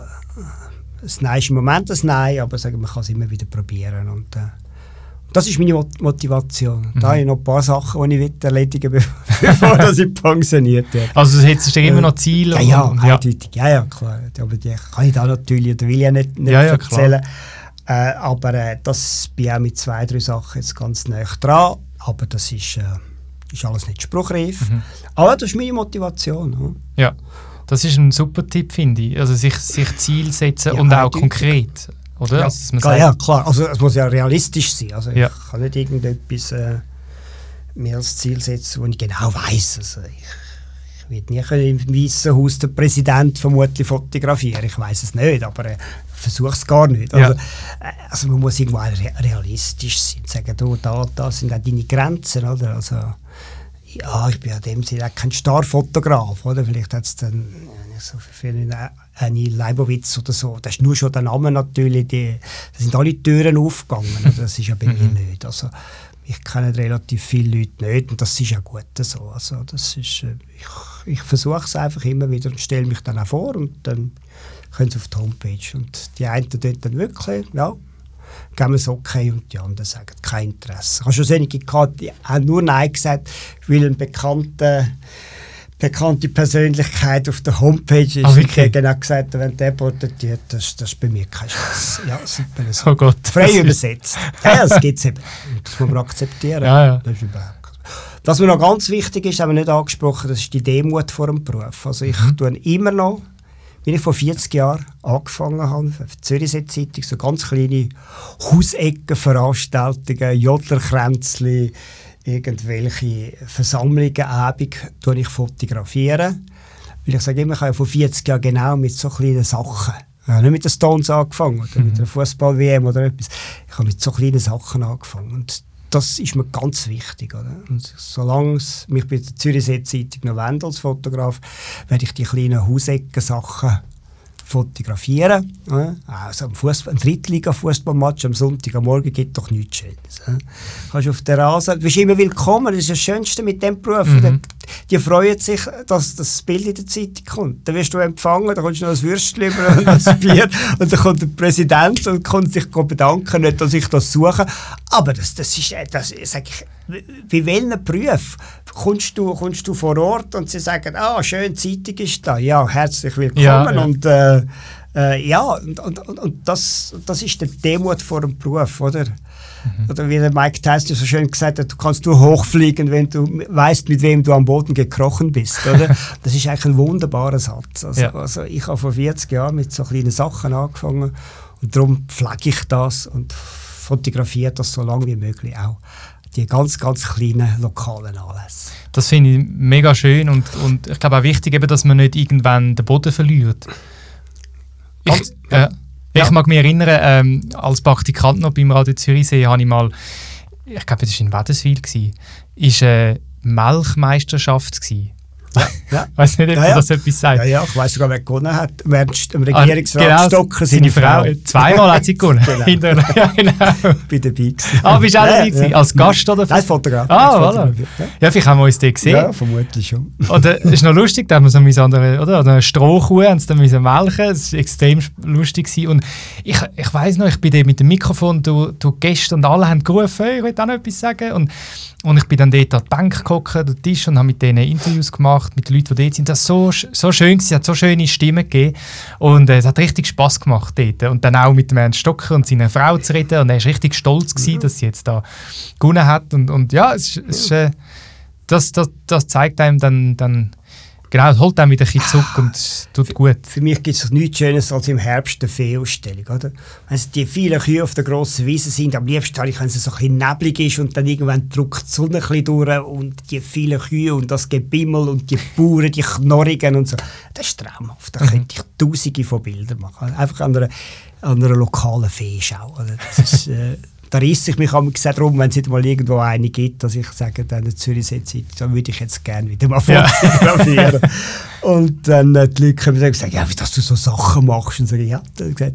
das Nein ist im Moment das Nein, aber sagen, man kann es immer wieder probieren. Und, äh, das ist meine Motivation. Mhm. Da habe ich noch ein paar Sachen, die ich erledigen will, bevor ich pensioniert werde. Also jetzt du immer noch Ziele? Ja, ja, eindeutig. Ja, ja, klar. Aber die kann ich da natürlich, da will ich nicht, nicht ja, ja, erzählen. Klar. Äh, aber äh, das bin auch mit zwei, drei Sachen jetzt ganz nah dran. Aber das ist, äh, ist alles nicht spruchreif. Mhm. Aber das ist meine Motivation. Hm? Ja, das ist ein super Tipp, finde ich. Also sich, sich Ziel setzen ja, und auch konkret. Oder? Ja, also, klar, ja, klar. Also es muss ja realistisch sein. Also ja. ich kann nicht irgendetwas äh, mir als Ziel setzen, wo ich genau weiß. Also ich, wird nie im Weißen Haus der Präsident vermutlich fotografieren. Ich weiß es nicht, aber äh, versuche es gar nicht. Also, ja. äh, also man muss irgendwo realistisch sein sagen, du, da, da sind auch deine Grenzen. Oder? Also, ja, ich bin ja dem Sinne auch kein Starfotograf. Oder? Vielleicht hat es dann äh, so für eine Leibowitz oder so. Das ist nur schon der Name natürlich. Die, da sind alle Türen aufgegangen. Das ist ja bei mir mhm. nicht. Also, ich kenne relativ viele Leute nicht und das ist ja gut so. Also das ist, äh, ich, ich versuche es einfach immer wieder und stelle mich dann auch vor und dann können sie auf die Homepage. Und die einen tun dann wirklich, ja, geben es okay und die anderen sagen kein Interesse. Ich habe schon einige gehabt, die haben nur Nein gesagt, weil ein bekannter bekannte Persönlichkeit auf der Homepage ist. Ah, ich habe genau gesagt, wenn der porträtiert, das, das ist bei mir kein Spaß. Ja, super. So. Oh Gott. Frei übersetzt. Ja, das gibt es eben. Das muss man akzeptieren. Ja, ja. Das ist überhaupt was mir noch ganz wichtig ist, haben wir nicht angesprochen, das ist die Demut vor dem Beruf. Also ich mhm. tue immer noch, wie ich vor 40 Jahren angefangen habe, für die Zürichsee Zeitung, so ganz kleine Hauseckenveranstaltungen, Jodlerkränzchen, irgendwelche Versammlungen, Abend ich fotografieren. Weil ich sage immer, ich habe vor 40 Jahren genau mit so kleinen Sachen, ich habe nicht mit den Stones angefangen oder mhm. mit einer Fußball-WM oder etwas, ich habe mit so kleinen Sachen angefangen. Und das ist mir ganz wichtig. Oder? Und solange es mich bei der Zürichsee Zeitung noch wendet als Fotograf, werde ich die kleinen Hausecken-Sachen fotografieren. Also ein, Fußball, ein Drittliga-Fußballmatch am Sonntag am Morgen gibt doch nichts Schönes. Du kannst auf der Rasen, du bist immer willkommen, das ist das Schönste mit dem Beruf. Mhm. Die freuen sich, dass das Bild in der Zeitung kommt. Dann wirst du empfangen, dann kommst du noch ein Würstchen über und ein Bier und dann kommt der Präsident und kommt sich bedanken, nicht, dass ich das suche. Aber das, das ist, das, sag ich, bei welchen Berufen kommst du, kommst du vor Ort und sie sagen, ah, schön, Zeitung ist da, ja, herzlich willkommen ja, ja. und äh, äh, ja, und, und, und das, das ist der Demut vor dem Beruf, oder? Mhm. Oder wie der Mike Tyson so schön gesagt hat, du kannst nur hochfliegen, wenn du weißt, mit wem du am Boden gekrochen bist. Oder? das ist eigentlich ein wunderbarer Satz. Also, ja. also ich habe vor 40 Jahren mit so kleinen Sachen angefangen und darum pflege ich das und fotografiere das so lange wie möglich auch. Die ganz, ganz kleinen lokalen Anlässe. Das finde ich mega schön und, und ich glaube auch wichtig, eben, dass man nicht irgendwann den Boden verliert. Ich, äh, ja. Ich mag mich erinnern, ähm, als Praktikant noch beim Radio Zürichsee habe ich mal, ich glaube, das war in Wädenswil, war eine Melkmeisterschaft. Gewesen. Ja, weiß nicht, ob ja, ja. das etwas sagt. Ja, ja, ich weiß sogar, wer gewonnen hat. Während dem ah, Regierungsrat genau, Stocker seine Frau. Frau. Zweimal hat sie gewonnen. genau. ja, genau. Bei der Bix. Ah, bist du auch dabei gewesen? Als Gast oder? Als Fotograf. Ah, voilà. Ja, vielleicht haben wir uns den gesehen. Ja, vermutlich schon. Und es äh, ist noch lustig, da haben wir so eine, andere, oder? eine Strohkuh haben sie dann melken. Das war extrem lustig. Gewesen. Und ich, ich weiss noch, ich bin da mit dem Mikrofon, du, du Gäste und alle haben gerufen, ich will auch noch etwas sagen. Und und ich bin dann dort an die Bank gekommen, an den Tisch und habe mit denen Interviews gemacht, mit den Leuten, die dort sind. Das war so, so schön, es hat so schöne Stimmen gegeben. Und äh, es hat richtig Spass gemacht dort. Und dann auch mit dem Ernst Stocker und seiner Frau zu reden. Und er war richtig stolz, gewesen, ja. dass sie jetzt da gewonnen hat. Und, und ja, es, es, äh, das, das, das zeigt einem dann, dann Genau, es holt dann wieder ein bisschen zurück und tut gut. Für mich gibt es nichts Schönes als im Herbst eine Fehlausstellung. Oder? Wenn die vielen Kühe auf der grossen Wiese sind, am liebsten habe ich, wenn es so ein bisschen neblig ist und dann irgendwann drückt die Sonne ein bisschen durch und die vielen Kühe und das Gebimmel und die Bauern, die Knorrigen und so. Das ist traumhaft. Da mhm. könnte ich tausende von Bildern machen. Einfach an einer, an einer lokalen Feeschau. Oder? Das ist, äh, da reiss ich mich darum, wenn es mal irgendwo eine gibt, dass ich sage, dann Zürichsee Zeit, da würde ich jetzt gerne wieder mal fotografieren. Ja. und dann äh, die Leute kommen und sagen, ja, wie dass du so Sachen machst. Und sagen, ja,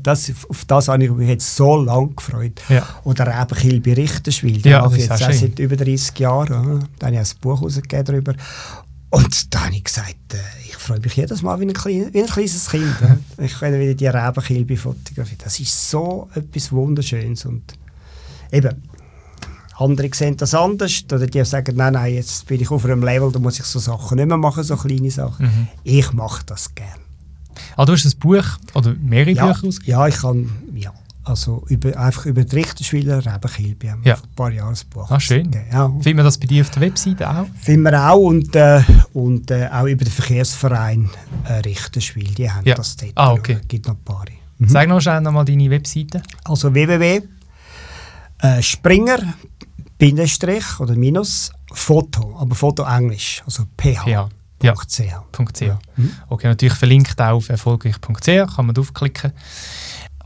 das, auf das habe ich mich jetzt so lange gefreut. Ja. Oder eben bei Richterswil, den ja, mache ich jetzt auch seit über 30 Jahren. Da habe ich ein Buch herausgegeben darüber. Und da habe ich gesagt, äh, ich freue mich jedes Mal wie ein, klein, wie ein kleines Kind. ich kann wieder die Rebenkilbe fotografieren. Das ist so etwas Wunderschönes. Und eben, andere sehen das anders. Oder die sagen, nein, nein, jetzt bin ich auf einem Level, da muss ich so Sachen nicht mehr machen, so kleine Sachen. Mhm. Ich mache das gerne. Ah, du hast ein Buch oder mehrere ja, Bücher ausgegeben? Ja, ich kann, ja. Also über, einfach über die Richterschwiller Rebenkilbe haben ja. vor ein paar Jahren ein Buch Ah, schön. Ja. Finden wir das bei dir auf der Webseite auch? Finden wir auch und, äh, und äh, auch über den Verkehrsverein äh, Richterschwil, die haben ja. das dort. Ah, okay. gibt noch ein paar. Mhm. Sag noch schnell nochmal deine Webseite. Also www äh, Springer Bindestrich oder Minus Foto, aber Foto Englisch, also ph. Ja. Ja. Ja. Mhm. Okay, natürlich verlinkt auch auf erfolgreich.ch, kann man draufklicken.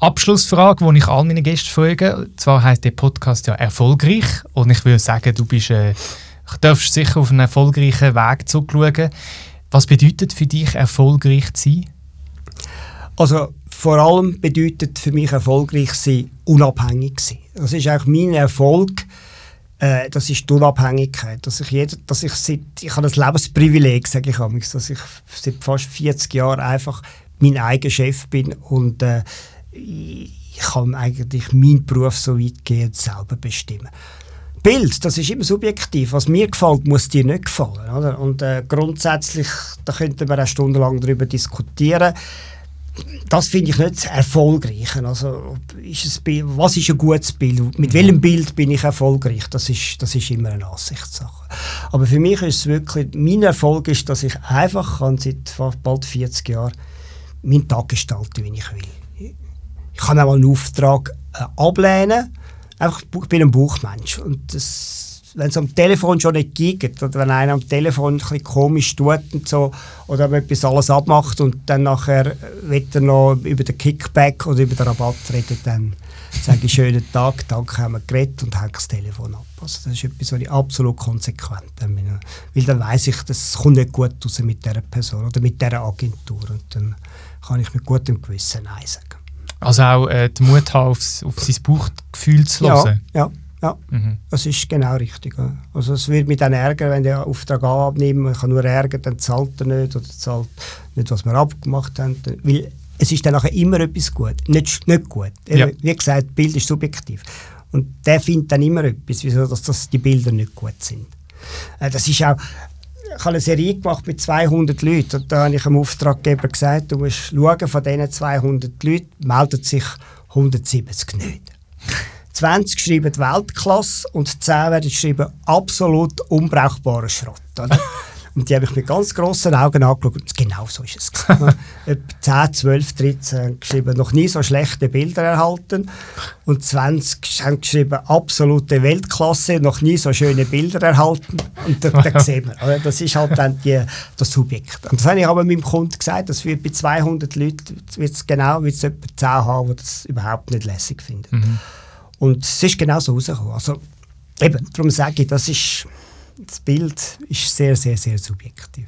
Abschlussfrage, die ich all meine Gäste frage. Zwar heißt der Podcast ja erfolgreich und ich würde sagen, du bist, äh, darfst sicher auf einen erfolgreichen Weg zurückschauen. Was bedeutet für dich erfolgreich zu sein? Also vor allem bedeutet für mich erfolgreich sein, unabhängig sein. Das ist auch mein Erfolg. Äh, das ist die Unabhängigkeit. Dass ich, jeder, dass ich, seit, ich habe das Lebensprivileg, sage ich amigs, dass ich seit fast 40 Jahren einfach mein eigener Chef bin und äh, ich kann eigentlich meinen Beruf so weitgehend selber bestimmen. Bild, das ist immer subjektiv. Was mir gefällt, muss dir nicht gefallen. Oder? Und äh, grundsätzlich, da könnten wir auch stundenlang darüber diskutieren das finde ich nicht erfolgreich. Also, ist es, was ist ein gutes Bild? Mit welchem Bild bin ich erfolgreich? Das ist, das ist immer eine Ansichtssache. Aber für mich ist es wirklich, mein Erfolg ist, dass ich einfach kann, seit bald 40 Jahren meinen Tag gestalten, wie ich will. Ich kann auch mal einen Auftrag äh, ablehnen. Einfach, ich bin ein Buchmensch. Und das wenn es am Telefon schon nicht geht, oder wenn einer am Telefon ein bisschen komisch tut und so, oder wenn etwas alles abmacht und dann nachher wird er noch über den Kickback oder über den Rabatt reden, dann sage ich schönen Tag, danke, haben wir geredet und hänge das Telefon ab. Also das ist etwas, was ich absolut konsequent bin. Weil dann weiß ich, das kommt nicht gut raus mit dieser Person oder mit dieser Agentur und dann kann ich mit gutem Gewissen Nein sagen. Also auch äh, den Mut haben, auf, auf sein Bauchgefühl zu hören? Ja, ja. Ja, mhm. das ist genau richtig. Also es wird mich dann ärgern, wenn der Auftrag abnimmt, man kann nur ärgern, dann zahlt er nicht oder zahlt nicht, was wir abgemacht haben. Weil es ist dann nachher immer etwas gut, nicht, nicht gut. Ja. Wie gesagt, Bild ist subjektiv. Und der findet dann immer etwas, wieso dass das die Bilder nicht gut sind. Äh, das ist auch, ich habe eine Serie gemacht mit 200 Leuten und da habe ich dem Auftraggeber gesagt, du musst schauen, von diesen 200 Leuten meldet sich 170 nicht. 20 schreiben Weltklasse und 10 werden geschrieben absolut unbrauchbarer Schrott. Oder? Und die habe ich mit ganz grossen Augen angeschaut. Und genau so ist es. Etwa 10, 12, 13 haben geschrieben, noch nie so schlechte Bilder erhalten. Und 20 haben geschrieben, absolute Weltklasse, noch nie so schöne Bilder erhalten. Und da, da sehen wir, oder? das ist halt dann die, das Subjekt. Und das habe ich aber meinem Kunden gesagt, das wird bei 200 Leuten wird es genau wird's etwa 10 haben, die das überhaupt nicht lässig finden. Mhm. Und es ist genau so rausgekommen. Also, eben, darum sage ich, das ist das Bild ist sehr, sehr, sehr subjektiv.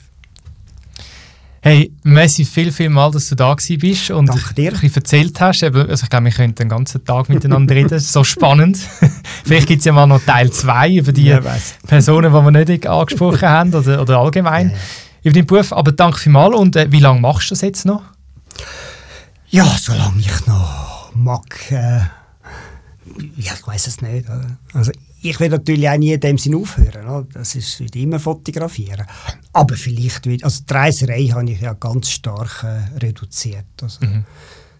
Hey, merci viel, viel mal, dass du da bist und Danke dir. ein erzählt hast. Also ich glaube, wir könnten den ganzen Tag miteinander reden. So spannend. Vielleicht gibt es ja mal noch Teil 2 über die ja, Personen, die wir nicht angesprochen haben oder, oder allgemein ja, ja. über deinen Beruf. Aber danke vielmals. Und äh, wie lange machst du das jetzt noch? Ja, solange ich noch mag. Äh, ja, ich weiß es nicht. Also ich will natürlich auch nie in dem Sinn aufhören. Oder? Das ist immer fotografieren. Aber vielleicht also die Reiserei habe ich ja ganz stark äh, reduziert. Also, mhm.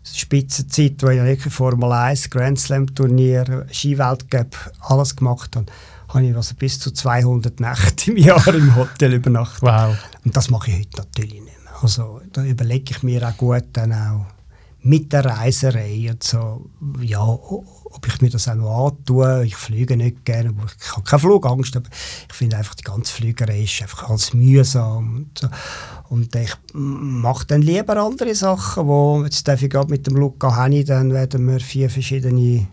Spitzenzeit, wo ich ja wirklich Formel 1, Grand Slam Turnier, Skiweltcup, alles gemacht habe, habe ich also bis zu 200 Nächte im Jahr im Hotel übernachtet. Wow. Und das mache ich heute natürlich nicht mehr. Also da überlege ich mir auch gut dann auch mit der Reiserei und so, ja, ob ich mir das auch noch antue. Ich fliege nicht gerne, ich habe keine Flugangst, aber ich finde einfach, die ganze Flügerei ist einfach alles mühsam. Und, und ich mache dann lieber andere Sachen, wo, jetzt darf ich gerade mit dem Luca Henny, dann werden wir vier verschiedene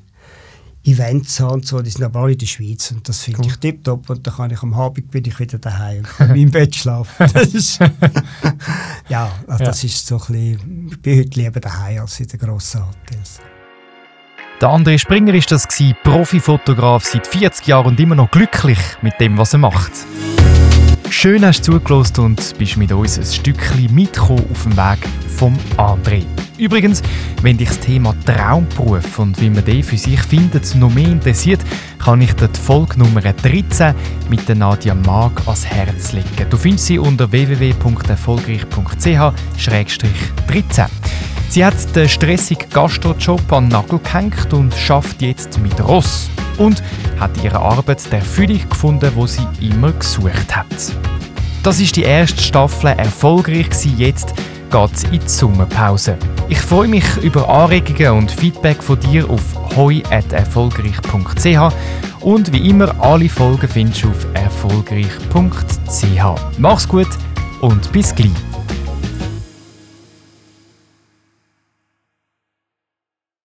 Events haben und so, die sind aber alle in der Schweiz und das finde cool. ich tipptopp und dann kann ich am Abend bin ich wieder daheim und kann im Bett schlafen. Das ist, ja, also ja, das ist so ein bisschen, ich bin heute lieber daheim als in den grossen Hotels. Der André Springer ist das Profifotograf seit 40 Jahren und immer noch glücklich mit dem, was er macht. Schön hast du zugelassen und bist mit uns ein Stückchen mitgekommen auf dem Weg vom André. Übrigens, wenn dich das Thema Traumberuf und wie man den für sich findet noch mehr interessiert, kann ich dir die Folge Nummer 13 mit der Nadia Mag ans Herz legen. Du findest sie unter www.erfolgreich.ch-13. Sie hat den stressigen Gastrojob an den Nagel gehängt und schafft jetzt mit Ross und hat ihre Arbeit der Erfüllung gefunden, wo sie immer gesucht hat. Das ist die erste Staffel erfolgreich gewesen. Jetzt geht's in die Sommerpause. Ich freue mich über Anregungen und Feedback von dir auf hoi@erfolgreich.ch und wie immer alle Folgen findest du auf erfolgreich.ch. Mach's gut und bis gleich.